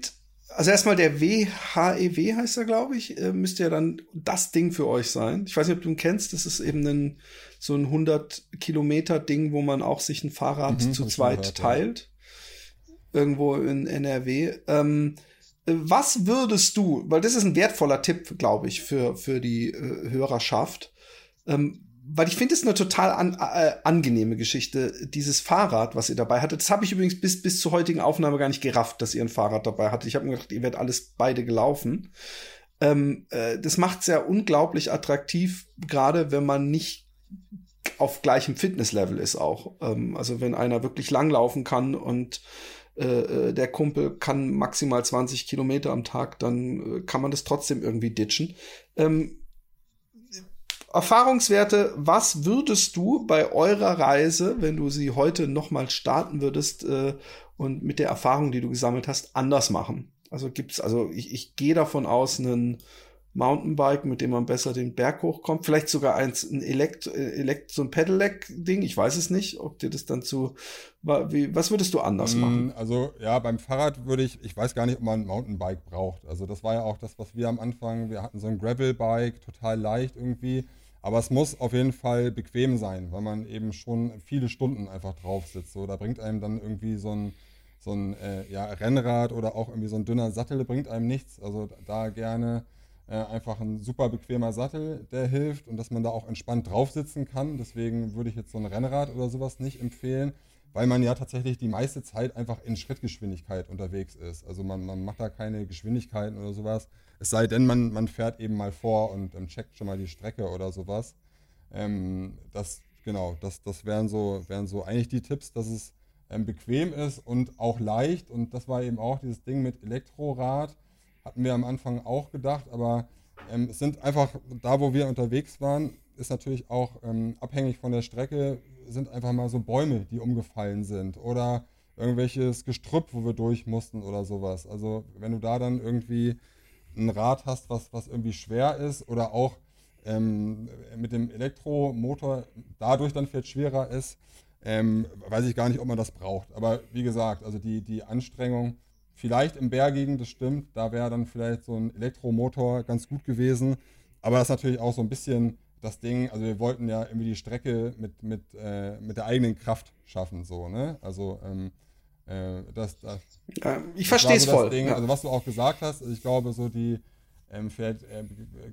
also erstmal der WHEW e heißt er, glaube ich, äh, müsste ja dann das Ding für euch sein. Ich weiß nicht, ob du ihn kennst. Das ist eben ein, so ein 100 Kilometer Ding, wo man auch sich ein Fahrrad mhm, zu zweit gehört, teilt. Ja. Irgendwo in NRW. Ähm, was würdest du, weil das ist ein wertvoller Tipp, glaube ich, für, für die äh, Hörerschaft. Ähm, weil ich finde es eine total an, äh, angenehme Geschichte, dieses Fahrrad, was ihr dabei hattet. Das habe ich übrigens bis, bis zur heutigen Aufnahme gar nicht gerafft, dass ihr ein Fahrrad dabei hattet. Ich habe mir gedacht, ihr werdet alles beide gelaufen. Ähm, äh, das macht es ja unglaublich attraktiv, gerade wenn man nicht auf gleichem Fitnesslevel ist auch. Ähm, also wenn einer wirklich langlaufen kann und äh, äh der Kumpel kann maximal 20 Kilometer am Tag, dann äh, kann man das trotzdem irgendwie ditchen. Ähm, Erfahrungswerte, was würdest du bei eurer Reise, wenn du sie heute nochmal starten würdest äh, und mit der Erfahrung, die du gesammelt hast, anders machen? Also gibt's, also ich, ich gehe davon aus, einen Mountainbike, mit dem man besser den Berg hochkommt, vielleicht sogar eins, ein Elekt, Elekt so ein Pedelec-Ding, ich weiß es nicht, ob dir das dann zu, wie, was würdest du anders mm, machen? Also ja, beim Fahrrad würde ich, ich weiß gar nicht, ob man ein Mountainbike braucht. Also das war ja auch das, was wir am Anfang, wir hatten so ein Gravelbike, total leicht irgendwie aber es muss auf jeden Fall bequem sein, weil man eben schon viele Stunden einfach drauf sitzt. So, da bringt einem dann irgendwie so ein, so ein äh, ja, Rennrad oder auch irgendwie so ein dünner Sattel bringt einem nichts. Also da gerne äh, einfach ein super bequemer Sattel, der hilft und dass man da auch entspannt drauf sitzen kann. Deswegen würde ich jetzt so ein Rennrad oder sowas nicht empfehlen, weil man ja tatsächlich die meiste Zeit einfach in Schrittgeschwindigkeit unterwegs ist. Also man, man macht da keine Geschwindigkeiten oder sowas. Es sei denn, man, man fährt eben mal vor und ähm, checkt schon mal die Strecke oder sowas. Ähm, das, genau, das, das wären so, wären so eigentlich die Tipps, dass es ähm, bequem ist und auch leicht. Und das war eben auch dieses Ding mit Elektrorad. Hatten wir am Anfang auch gedacht, aber ähm, es sind einfach, da wo wir unterwegs waren, ist natürlich auch ähm, abhängig von der Strecke, sind einfach mal so Bäume, die umgefallen sind oder irgendwelches Gestrüpp, wo wir durch mussten oder sowas. Also wenn du da dann irgendwie ein Rad hast, was, was irgendwie schwer ist oder auch ähm, mit dem Elektromotor dadurch dann vielleicht schwerer ist, ähm, weiß ich gar nicht, ob man das braucht. Aber wie gesagt, also die, die Anstrengung, vielleicht im Bergigen, das stimmt, da wäre dann vielleicht so ein Elektromotor ganz gut gewesen. Aber das ist natürlich auch so ein bisschen das Ding, also wir wollten ja irgendwie die Strecke mit, mit, äh, mit der eigenen Kraft schaffen, so, ne? Also ähm, äh, das, das, ja, ich verstehe es so voll. Ding, ja. Also was du auch gesagt hast, ich glaube so die ähm, vielleicht äh,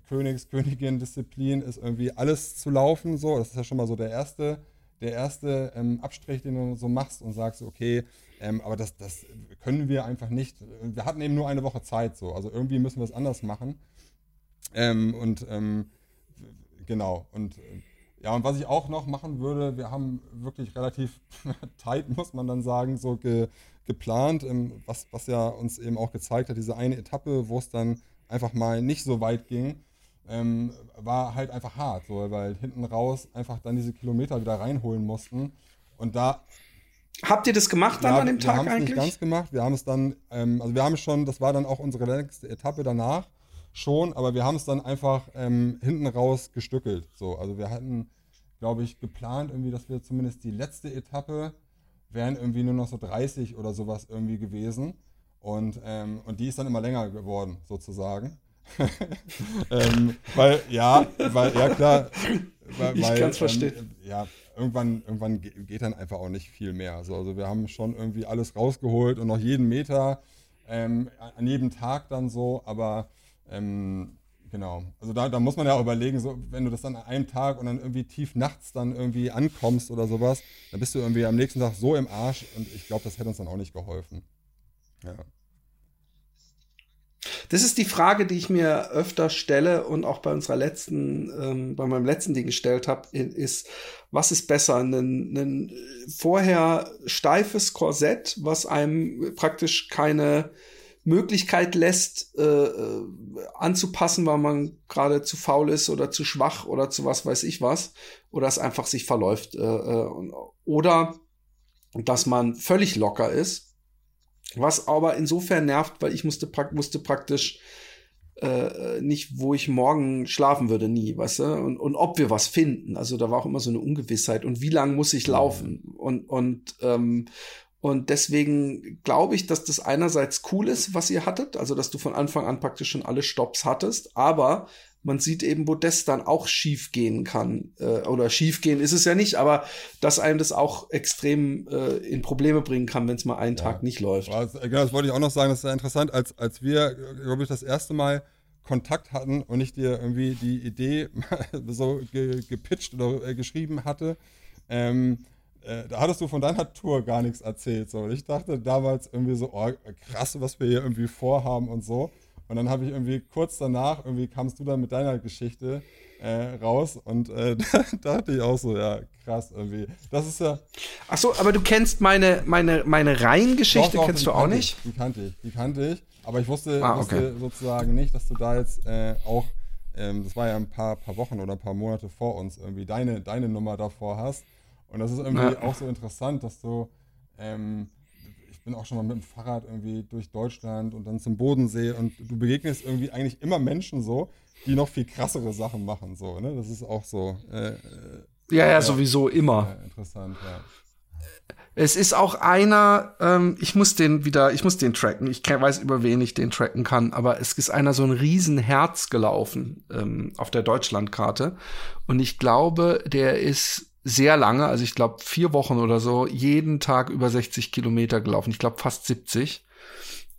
Königs, Königin-Disziplin ist irgendwie alles zu laufen, so. Das ist ja schon mal so der erste, der erste ähm, Abstrich, den du so machst und sagst, okay, ähm, aber das, das können wir einfach nicht. Wir hatten eben nur eine Woche Zeit, so. Also irgendwie müssen wir es anders machen. Ähm, und ähm, genau. Und äh, ja, und was ich auch noch machen würde, wir haben wirklich relativ tight, muss man dann sagen, so ge, geplant, ähm, was, was ja uns eben auch gezeigt hat, diese eine Etappe, wo es dann einfach mal nicht so weit ging, ähm, war halt einfach hart, so, weil hinten raus einfach dann diese Kilometer wieder reinholen mussten. Und da. Habt ihr das gemacht dann ja, an dem Tag eigentlich? Wir haben es nicht ganz gemacht. Wir haben es dann, ähm, also wir haben schon, das war dann auch unsere längste Etappe danach schon, aber wir haben es dann einfach ähm, hinten raus gestückelt. So, also wir hatten, glaube ich, geplant irgendwie, dass wir zumindest die letzte Etappe wären irgendwie nur noch so 30 oder sowas irgendwie gewesen. Und, ähm, und die ist dann immer länger geworden, sozusagen. ähm, weil, ja, weil, ja klar. Weil, ich kann es verstehen. Ja, irgendwann, irgendwann geht dann einfach auch nicht viel mehr. Also, also wir haben schon irgendwie alles rausgeholt und noch jeden Meter ähm, an jedem Tag dann so, aber ähm, genau. Also da, da muss man ja auch überlegen, so, wenn du das dann an einem Tag und dann irgendwie tief nachts dann irgendwie ankommst oder sowas, dann bist du irgendwie am nächsten Tag so im Arsch und ich glaube, das hätte uns dann auch nicht geholfen. Ja. Das ist die Frage, die ich mir öfter stelle und auch bei unserer letzten, ähm, bei meinem letzten Ding gestellt habe, ist, was ist besser? Ein, ein vorher steifes Korsett, was einem praktisch keine Möglichkeit lässt, äh, äh, anzupassen, weil man gerade zu faul ist oder zu schwach oder zu was weiß ich was, oder es einfach sich verläuft. Äh, äh, oder dass man völlig locker ist, was aber insofern nervt, weil ich musste, pra musste praktisch äh, nicht, wo ich morgen schlafen würde, nie, weißt du? Und, und ob wir was finden. Also da war auch immer so eine Ungewissheit. Und wie lang muss ich laufen? Und, und, ähm, und deswegen glaube ich, dass das einerseits cool ist, was ihr hattet, also dass du von Anfang an praktisch schon alle Stops hattest, aber man sieht eben, wo das dann auch schief gehen kann. Äh, oder schief gehen ist es ja nicht, aber dass einem das auch extrem äh, in Probleme bringen kann, wenn es mal einen ja. Tag nicht läuft. Also, genau, das wollte ich auch noch sagen, das ist sehr interessant, als, als wir, glaube ich, das erste Mal Kontakt hatten und ich dir irgendwie die Idee so ge gepitcht oder äh, geschrieben hatte, ähm, äh, da hattest du von deiner Tour gar nichts erzählt. So. Und ich dachte damals irgendwie so, oh, krass, was wir hier irgendwie vorhaben und so. Und dann habe ich irgendwie kurz danach, irgendwie kamst du dann mit deiner Geschichte äh, raus und äh, da dachte ich auch so, ja, krass irgendwie. Das ist ja. Ach so, aber du kennst meine, meine, meine Reihengeschichte, kennst du auch nicht? Ich, die kannte ich, die kannte ich. Aber ich wusste, ah, okay. wusste sozusagen nicht, dass du da jetzt äh, auch, ähm, das war ja ein paar, paar Wochen oder ein paar Monate vor uns, irgendwie deine, deine Nummer davor hast. Und das ist irgendwie ja. auch so interessant, dass du, ähm, ich bin auch schon mal mit dem Fahrrad irgendwie durch Deutschland und dann zum Bodensee und du begegnest irgendwie eigentlich immer Menschen so, die noch viel krassere Sachen machen. So, ne? Das ist auch so. Äh, äh ja, ja, sowieso immer. interessant, ja. Es ist auch einer, ähm, ich muss den wieder, ich muss den tracken. Ich weiß, über wen ich den tracken kann, aber es ist einer so ein Riesenherz gelaufen ähm, auf der Deutschlandkarte. Und ich glaube, der ist sehr lange, also ich glaube vier Wochen oder so, jeden Tag über 60 Kilometer gelaufen. Ich glaube fast 70.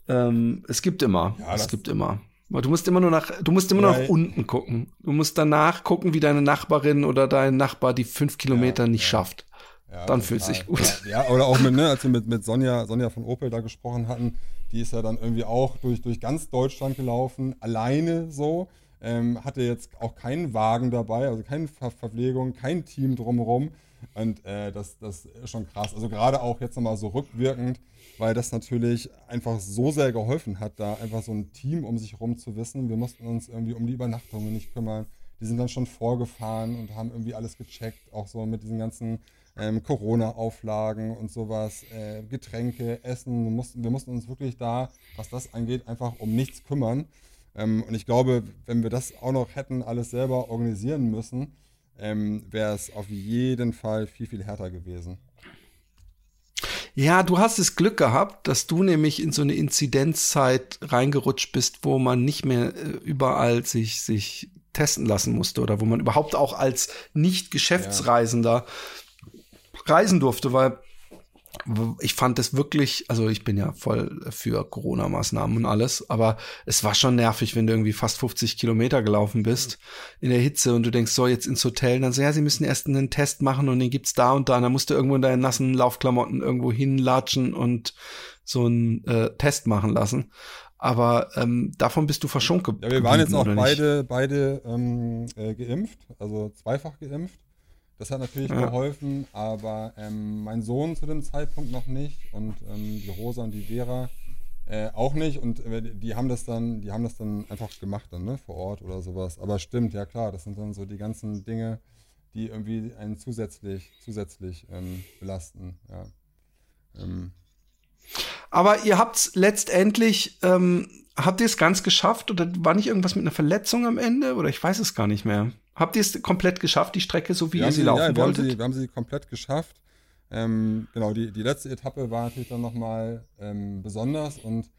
Ähm, es gibt immer, ja, es gibt immer. Du musst immer nur nach, du musst immer ja, nur nach unten gucken. Du musst danach gucken, wie deine Nachbarin oder dein Nachbar die fünf Kilometer ja, nicht schafft. Dann fühlt sich gut. Ja, oder auch mit, ne, als wir mit, mit Sonja, Sonja von Opel da gesprochen hatten, die ist ja dann irgendwie auch durch, durch ganz Deutschland gelaufen, alleine so. Ähm, hatte jetzt auch keinen Wagen dabei, also keine Ver Verpflegung, kein Team drumherum. Und äh, das, das ist schon krass. Also gerade auch jetzt nochmal so rückwirkend, weil das natürlich einfach so sehr geholfen hat, da einfach so ein Team um sich herum zu wissen. Wir mussten uns irgendwie um die Übernachtungen nicht kümmern. Die sind dann schon vorgefahren und haben irgendwie alles gecheckt, auch so mit diesen ganzen ähm, Corona-Auflagen und sowas, äh, Getränke, Essen. Wir mussten, wir mussten uns wirklich da, was das angeht, einfach um nichts kümmern. Ähm, und ich glaube, wenn wir das auch noch hätten alles selber organisieren müssen, ähm, wäre es auf jeden Fall viel, viel härter gewesen. Ja, du hast das Glück gehabt, dass du nämlich in so eine Inzidenzzeit reingerutscht bist, wo man nicht mehr äh, überall sich, sich testen lassen musste oder wo man überhaupt auch als Nicht-Geschäftsreisender ja. reisen durfte, weil ich fand es wirklich, also ich bin ja voll für Corona-Maßnahmen und alles, aber es war schon nervig, wenn du irgendwie fast 50 Kilometer gelaufen bist in der Hitze und du denkst, so jetzt ins Hotel, und dann so, ja, sie müssen erst einen Test machen und den gibt's da und da, und dann musst du irgendwo in deinen nassen Laufklamotten irgendwo hinlatschen und so einen äh, Test machen lassen. Aber ähm, davon bist du verschont Ja, wir waren jetzt auch beide, beide ähm, äh, geimpft, also zweifach geimpft. Das hat natürlich ja. geholfen, aber ähm, mein Sohn zu dem Zeitpunkt noch nicht und ähm, die Rosa und die Vera äh, auch nicht und äh, die haben das dann, die haben das dann einfach gemacht dann, ne, vor Ort oder sowas. Aber stimmt, ja klar, das sind dann so die ganzen Dinge, die irgendwie einen zusätzlich, zusätzlich ähm, belasten, ja. Ähm. Aber ihr habt letztendlich, ähm, habt ihr es ganz geschafft oder war nicht irgendwas mit einer Verletzung am Ende oder ich weiß es gar nicht mehr. Habt ihr es komplett geschafft, die Strecke, so wie wir ihr sie, laufen ja, wir wolltet? Haben sie, wir haben sie komplett geschafft. Ähm, genau, die, die letzte Etappe war natürlich dann nochmal ähm, besonders und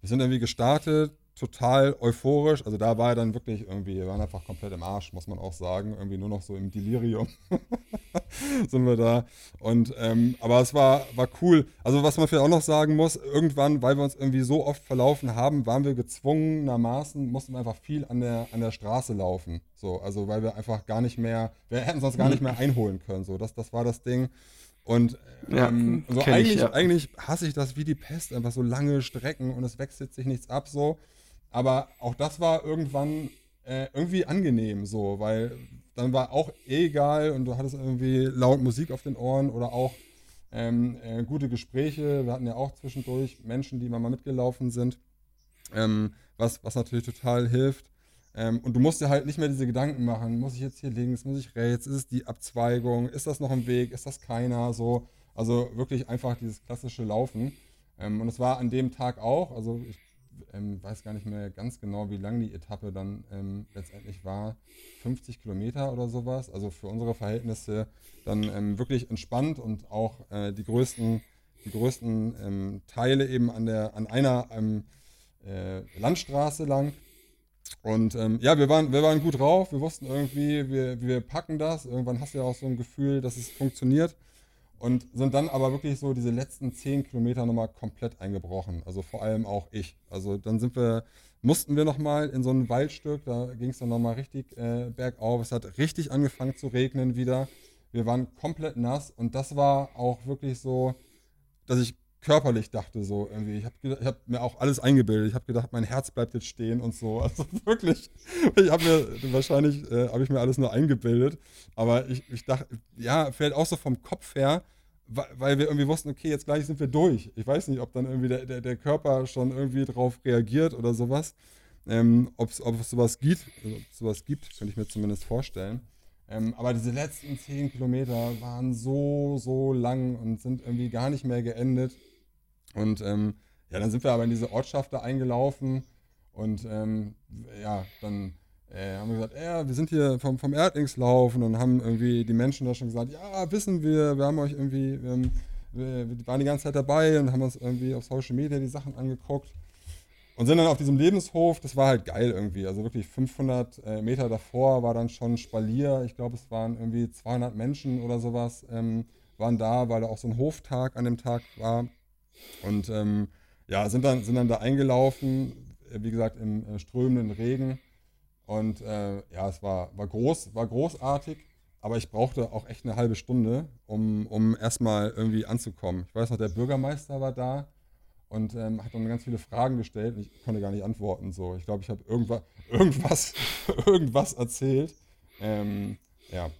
wir sind irgendwie gestartet, total euphorisch. Also da war er dann wirklich irgendwie, wir waren einfach komplett im Arsch, muss man auch sagen. Irgendwie nur noch so im Delirium sind wir da. Und ähm, aber es war, war cool. Also was man vielleicht auch noch sagen muss, irgendwann, weil wir uns irgendwie so oft verlaufen haben, waren wir gezwungenermaßen, mussten wir einfach viel an der, an der Straße laufen. So, also weil wir einfach gar nicht mehr, wir hätten sonst gar nicht mehr einholen können. So, das, das war das Ding. Und ähm, ja, so eigentlich, ich, ja. eigentlich hasse ich das wie die Pest, einfach so lange Strecken und es wechselt sich nichts ab so. Aber auch das war irgendwann äh, irgendwie angenehm so, weil dann war auch eh egal und du hattest irgendwie laut Musik auf den Ohren oder auch ähm, äh, gute Gespräche. Wir hatten ja auch zwischendurch Menschen, die immer mal mitgelaufen sind, ähm, was, was natürlich total hilft. Ähm, und du musst dir halt nicht mehr diese Gedanken machen, muss ich jetzt hier links, muss ich rechts, ist es die Abzweigung, ist das noch ein Weg, ist das keiner, so. Also wirklich einfach dieses klassische Laufen. Ähm, und es war an dem Tag auch, also ich ähm, weiß gar nicht mehr ganz genau, wie lang die Etappe dann ähm, letztendlich war. 50 Kilometer oder sowas. Also für unsere Verhältnisse dann ähm, wirklich entspannt und auch äh, die größten, die größten ähm, Teile eben an, der, an einer ähm, äh, Landstraße lang. Und ähm, ja, wir waren, wir waren gut drauf. Wir wussten irgendwie, wir, wir packen das. Irgendwann hast du ja auch so ein Gefühl, dass es funktioniert und sind dann aber wirklich so diese letzten zehn Kilometer nochmal komplett eingebrochen. Also vor allem auch ich. Also dann sind wir, mussten wir nochmal in so ein Waldstück, da ging es dann nochmal richtig äh, bergauf. Es hat richtig angefangen zu regnen wieder. Wir waren komplett nass und das war auch wirklich so, dass ich körperlich dachte so irgendwie. Ich habe hab mir auch alles eingebildet. Ich habe gedacht, mein Herz bleibt jetzt stehen und so. Also wirklich, ich habe mir, wahrscheinlich äh, habe ich mir alles nur eingebildet. Aber ich, ich dachte, ja, fällt auch so vom Kopf her, weil wir irgendwie wussten, okay, jetzt gleich sind wir durch. Ich weiß nicht, ob dann irgendwie der, der, der Körper schon irgendwie drauf reagiert oder sowas. Ähm, ob es sowas gibt, also sowas gibt, könnte ich mir zumindest vorstellen. Ähm, aber diese letzten zehn Kilometer waren so, so lang und sind irgendwie gar nicht mehr geendet. Und ähm, ja, dann sind wir aber in diese Ortschaft da eingelaufen und ähm, ja, dann äh, haben wir gesagt, ja, wir sind hier vom, vom Erdlingslauf und haben irgendwie die Menschen da schon gesagt, ja, wissen wir, wir haben euch irgendwie, wir, wir, waren die ganze Zeit dabei und haben uns irgendwie auf Social Media die Sachen angeguckt und sind dann auf diesem Lebenshof, das war halt geil irgendwie, also wirklich 500 äh, Meter davor war dann schon Spalier, ich glaube es waren irgendwie 200 Menschen oder sowas, ähm, waren da, weil da auch so ein Hoftag an dem Tag war und ähm, ja, sind dann, sind dann da eingelaufen, äh, wie gesagt, im äh, strömenden Regen. Und äh, ja, es war, war groß, war großartig, aber ich brauchte auch echt eine halbe Stunde, um, um erstmal irgendwie anzukommen. Ich weiß noch, der Bürgermeister war da und ähm, hat dann ganz viele Fragen gestellt und ich konnte gar nicht antworten. So. Ich glaube, ich habe irgendwas, irgendwas, irgendwas erzählt. Ähm, ja.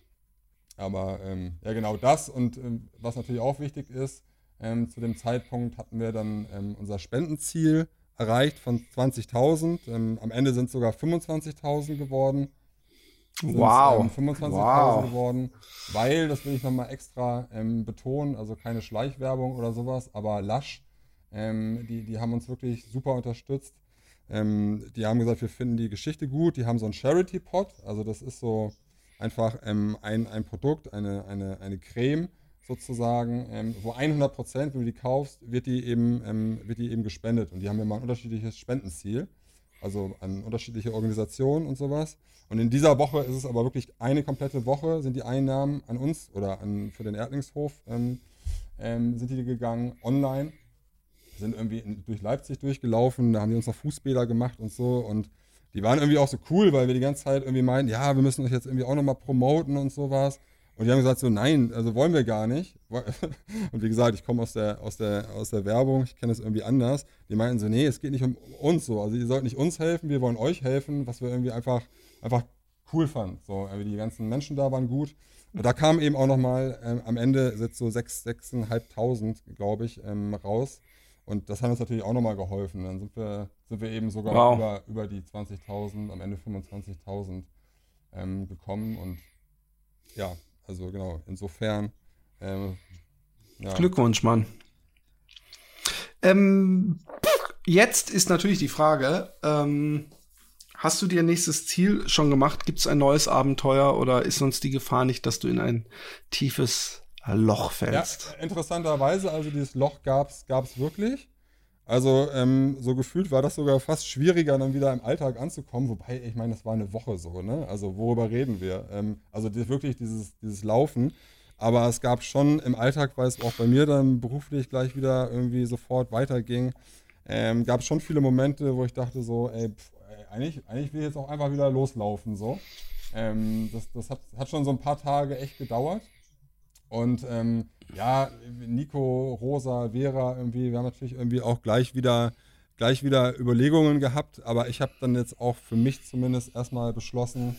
Aber ähm, ja, genau das und ähm, was natürlich auch wichtig ist, ähm, zu dem Zeitpunkt hatten wir dann ähm, unser Spendenziel erreicht von 20.000. Ähm, am Ende sind es sogar 25.000 geworden. Wow. Ähm, 25.000 wow. geworden, weil, das will ich nochmal extra ähm, betonen, also keine Schleichwerbung oder sowas, aber Lush, ähm, die, die haben uns wirklich super unterstützt. Ähm, die haben gesagt, wir finden die Geschichte gut. Die haben so einen Charity-Pot, also das ist so einfach ein, ein Produkt, eine, eine, eine Creme, sozusagen, ähm, wo 100 Prozent, wenn du die kaufst, wird die, eben, ähm, wird die eben gespendet. Und die haben immer ein unterschiedliches Spendenziel, also an unterschiedliche Organisationen und sowas. Und in dieser Woche ist es aber wirklich eine komplette Woche, sind die Einnahmen an uns oder an, für den Erdlingshof ähm, ähm sind die gegangen online, sind irgendwie in, durch Leipzig durchgelaufen, da haben die uns noch Fußbäder gemacht und so und die waren irgendwie auch so cool, weil wir die ganze Zeit irgendwie meinen, ja, wir müssen euch jetzt irgendwie auch nochmal promoten und sowas. Und die haben gesagt, so nein, also wollen wir gar nicht. Und wie gesagt, ich komme aus der, aus, der, aus der Werbung, ich kenne das irgendwie anders. Die meinten so, nee, es geht nicht um uns so. Also ihr sollt nicht uns helfen, wir wollen euch helfen, was wir irgendwie einfach, einfach cool fanden. So, die ganzen Menschen da waren gut. Und da kam eben auch nochmal ähm, am Ende jetzt so 6.000, 6.500, glaube ich, ähm, raus. Und das hat uns natürlich auch nochmal geholfen. Dann sind wir, sind wir eben sogar wow. über, über die 20.000, am Ende 25.000 ähm, gekommen. Und ja, also genau, insofern. Ähm, ja. Glückwunsch, Mann. Ähm, jetzt ist natürlich die Frage, ähm, hast du dir nächstes Ziel schon gemacht? Gibt es ein neues Abenteuer oder ist uns die Gefahr nicht, dass du in ein tiefes Loch fällst? Ja, interessanterweise, also dieses Loch gab es wirklich. Also ähm, so gefühlt war das sogar fast schwieriger, dann wieder im Alltag anzukommen. Wobei, ich meine, das war eine Woche so, ne? Also worüber reden wir? Ähm, also die, wirklich dieses, dieses Laufen. Aber es gab schon im Alltag, weil es auch bei mir dann beruflich gleich wieder irgendwie sofort weiterging, ähm, gab es schon viele Momente, wo ich dachte so, ey, pff, ey, eigentlich, eigentlich will ich jetzt auch einfach wieder loslaufen. So. Ähm, das das hat, hat schon so ein paar Tage echt gedauert. Und ähm, ja, Nico, Rosa, Vera, irgendwie, wir haben natürlich irgendwie auch gleich wieder gleich wieder Überlegungen gehabt, aber ich habe dann jetzt auch für mich zumindest erstmal beschlossen,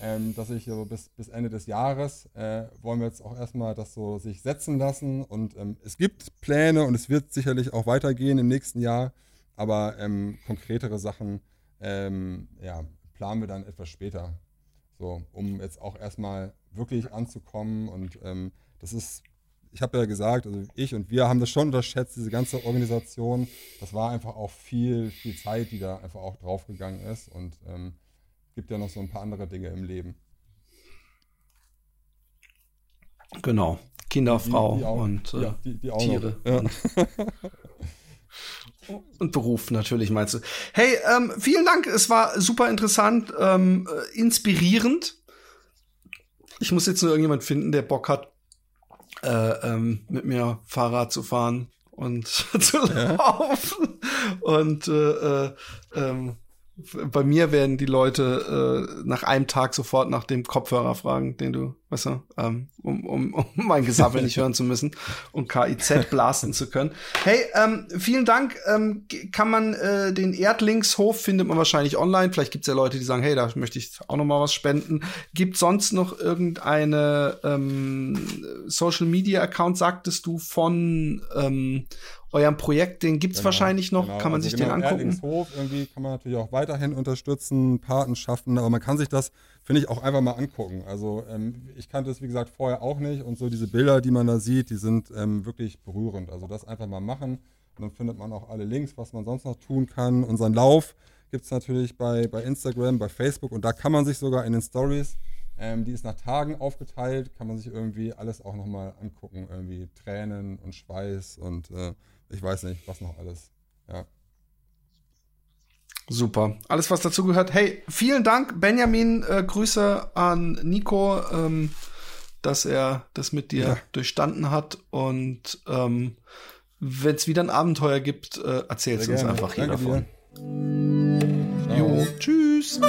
ähm, dass ich so bis, bis Ende des Jahres äh, wollen wir jetzt auch erstmal das so sich setzen lassen. Und ähm, es gibt Pläne und es wird sicherlich auch weitergehen im nächsten Jahr, aber ähm, konkretere Sachen ähm, ja, planen wir dann etwas später. So, um jetzt auch erstmal wirklich anzukommen und ähm, das ist ich habe ja gesagt, also ich und wir haben das schon unterschätzt, diese ganze Organisation. Das war einfach auch viel, viel Zeit, die da einfach auch draufgegangen ist. Und ähm, gibt ja noch so ein paar andere Dinge im Leben. Genau. Kinder, die, Frau die auch, und äh, ja, die, Tiere. Ja. Und, und, Beruf natürlich meinst du. Hey, ähm, vielen Dank. Es war super interessant, ähm, äh, inspirierend. Ich muss jetzt nur irgendjemand finden, der Bock hat, äh, ähm, mit mir Fahrrad zu fahren und zu laufen. Ja. Und äh, äh, ähm, bei mir werden die Leute äh, nach einem Tag sofort nach dem Kopfhörer fragen, den du, weißt du, ähm, um, um, um mein Gesabbel nicht hören zu müssen und KIZ blasten zu können. Hey, ähm, vielen Dank. Ähm, kann man äh, den Erdlingshof findet man wahrscheinlich online. Vielleicht gibt's ja Leute, die sagen, hey, da möchte ich auch noch mal was spenden. Gibt sonst noch irgendeine ähm, Social Media Account, sagtest du, von ähm, eurem Projekt, den gibt's genau, wahrscheinlich noch, genau. kann man also sich genau, den angucken. Erlingshof irgendwie kann man natürlich auch weiterhin unterstützen, Patenschaften, aber man kann sich das, finde ich, auch einfach mal angucken. Also ähm, ich kannte es, wie gesagt, vorher auch nicht und so diese Bilder, die man da sieht, die sind ähm, wirklich berührend. Also das einfach mal machen und dann findet man auch alle Links, was man sonst noch tun kann. Unseren Lauf gibt es natürlich bei, bei Instagram, bei Facebook und da kann man sich sogar in den Stories ähm, die ist nach Tagen aufgeteilt, kann man sich irgendwie alles auch nochmal angucken. Irgendwie Tränen und Schweiß und äh, ich weiß nicht, was noch alles. Ja. Super. Alles, was dazu gehört. Hey, vielen Dank, Benjamin. Äh, Grüße an Nico, ähm, dass er das mit dir ja. durchstanden hat. Und ähm, wenn es wieder ein Abenteuer gibt, äh, erzählst du uns einfach hier davon. Dir. Jo, tschüss.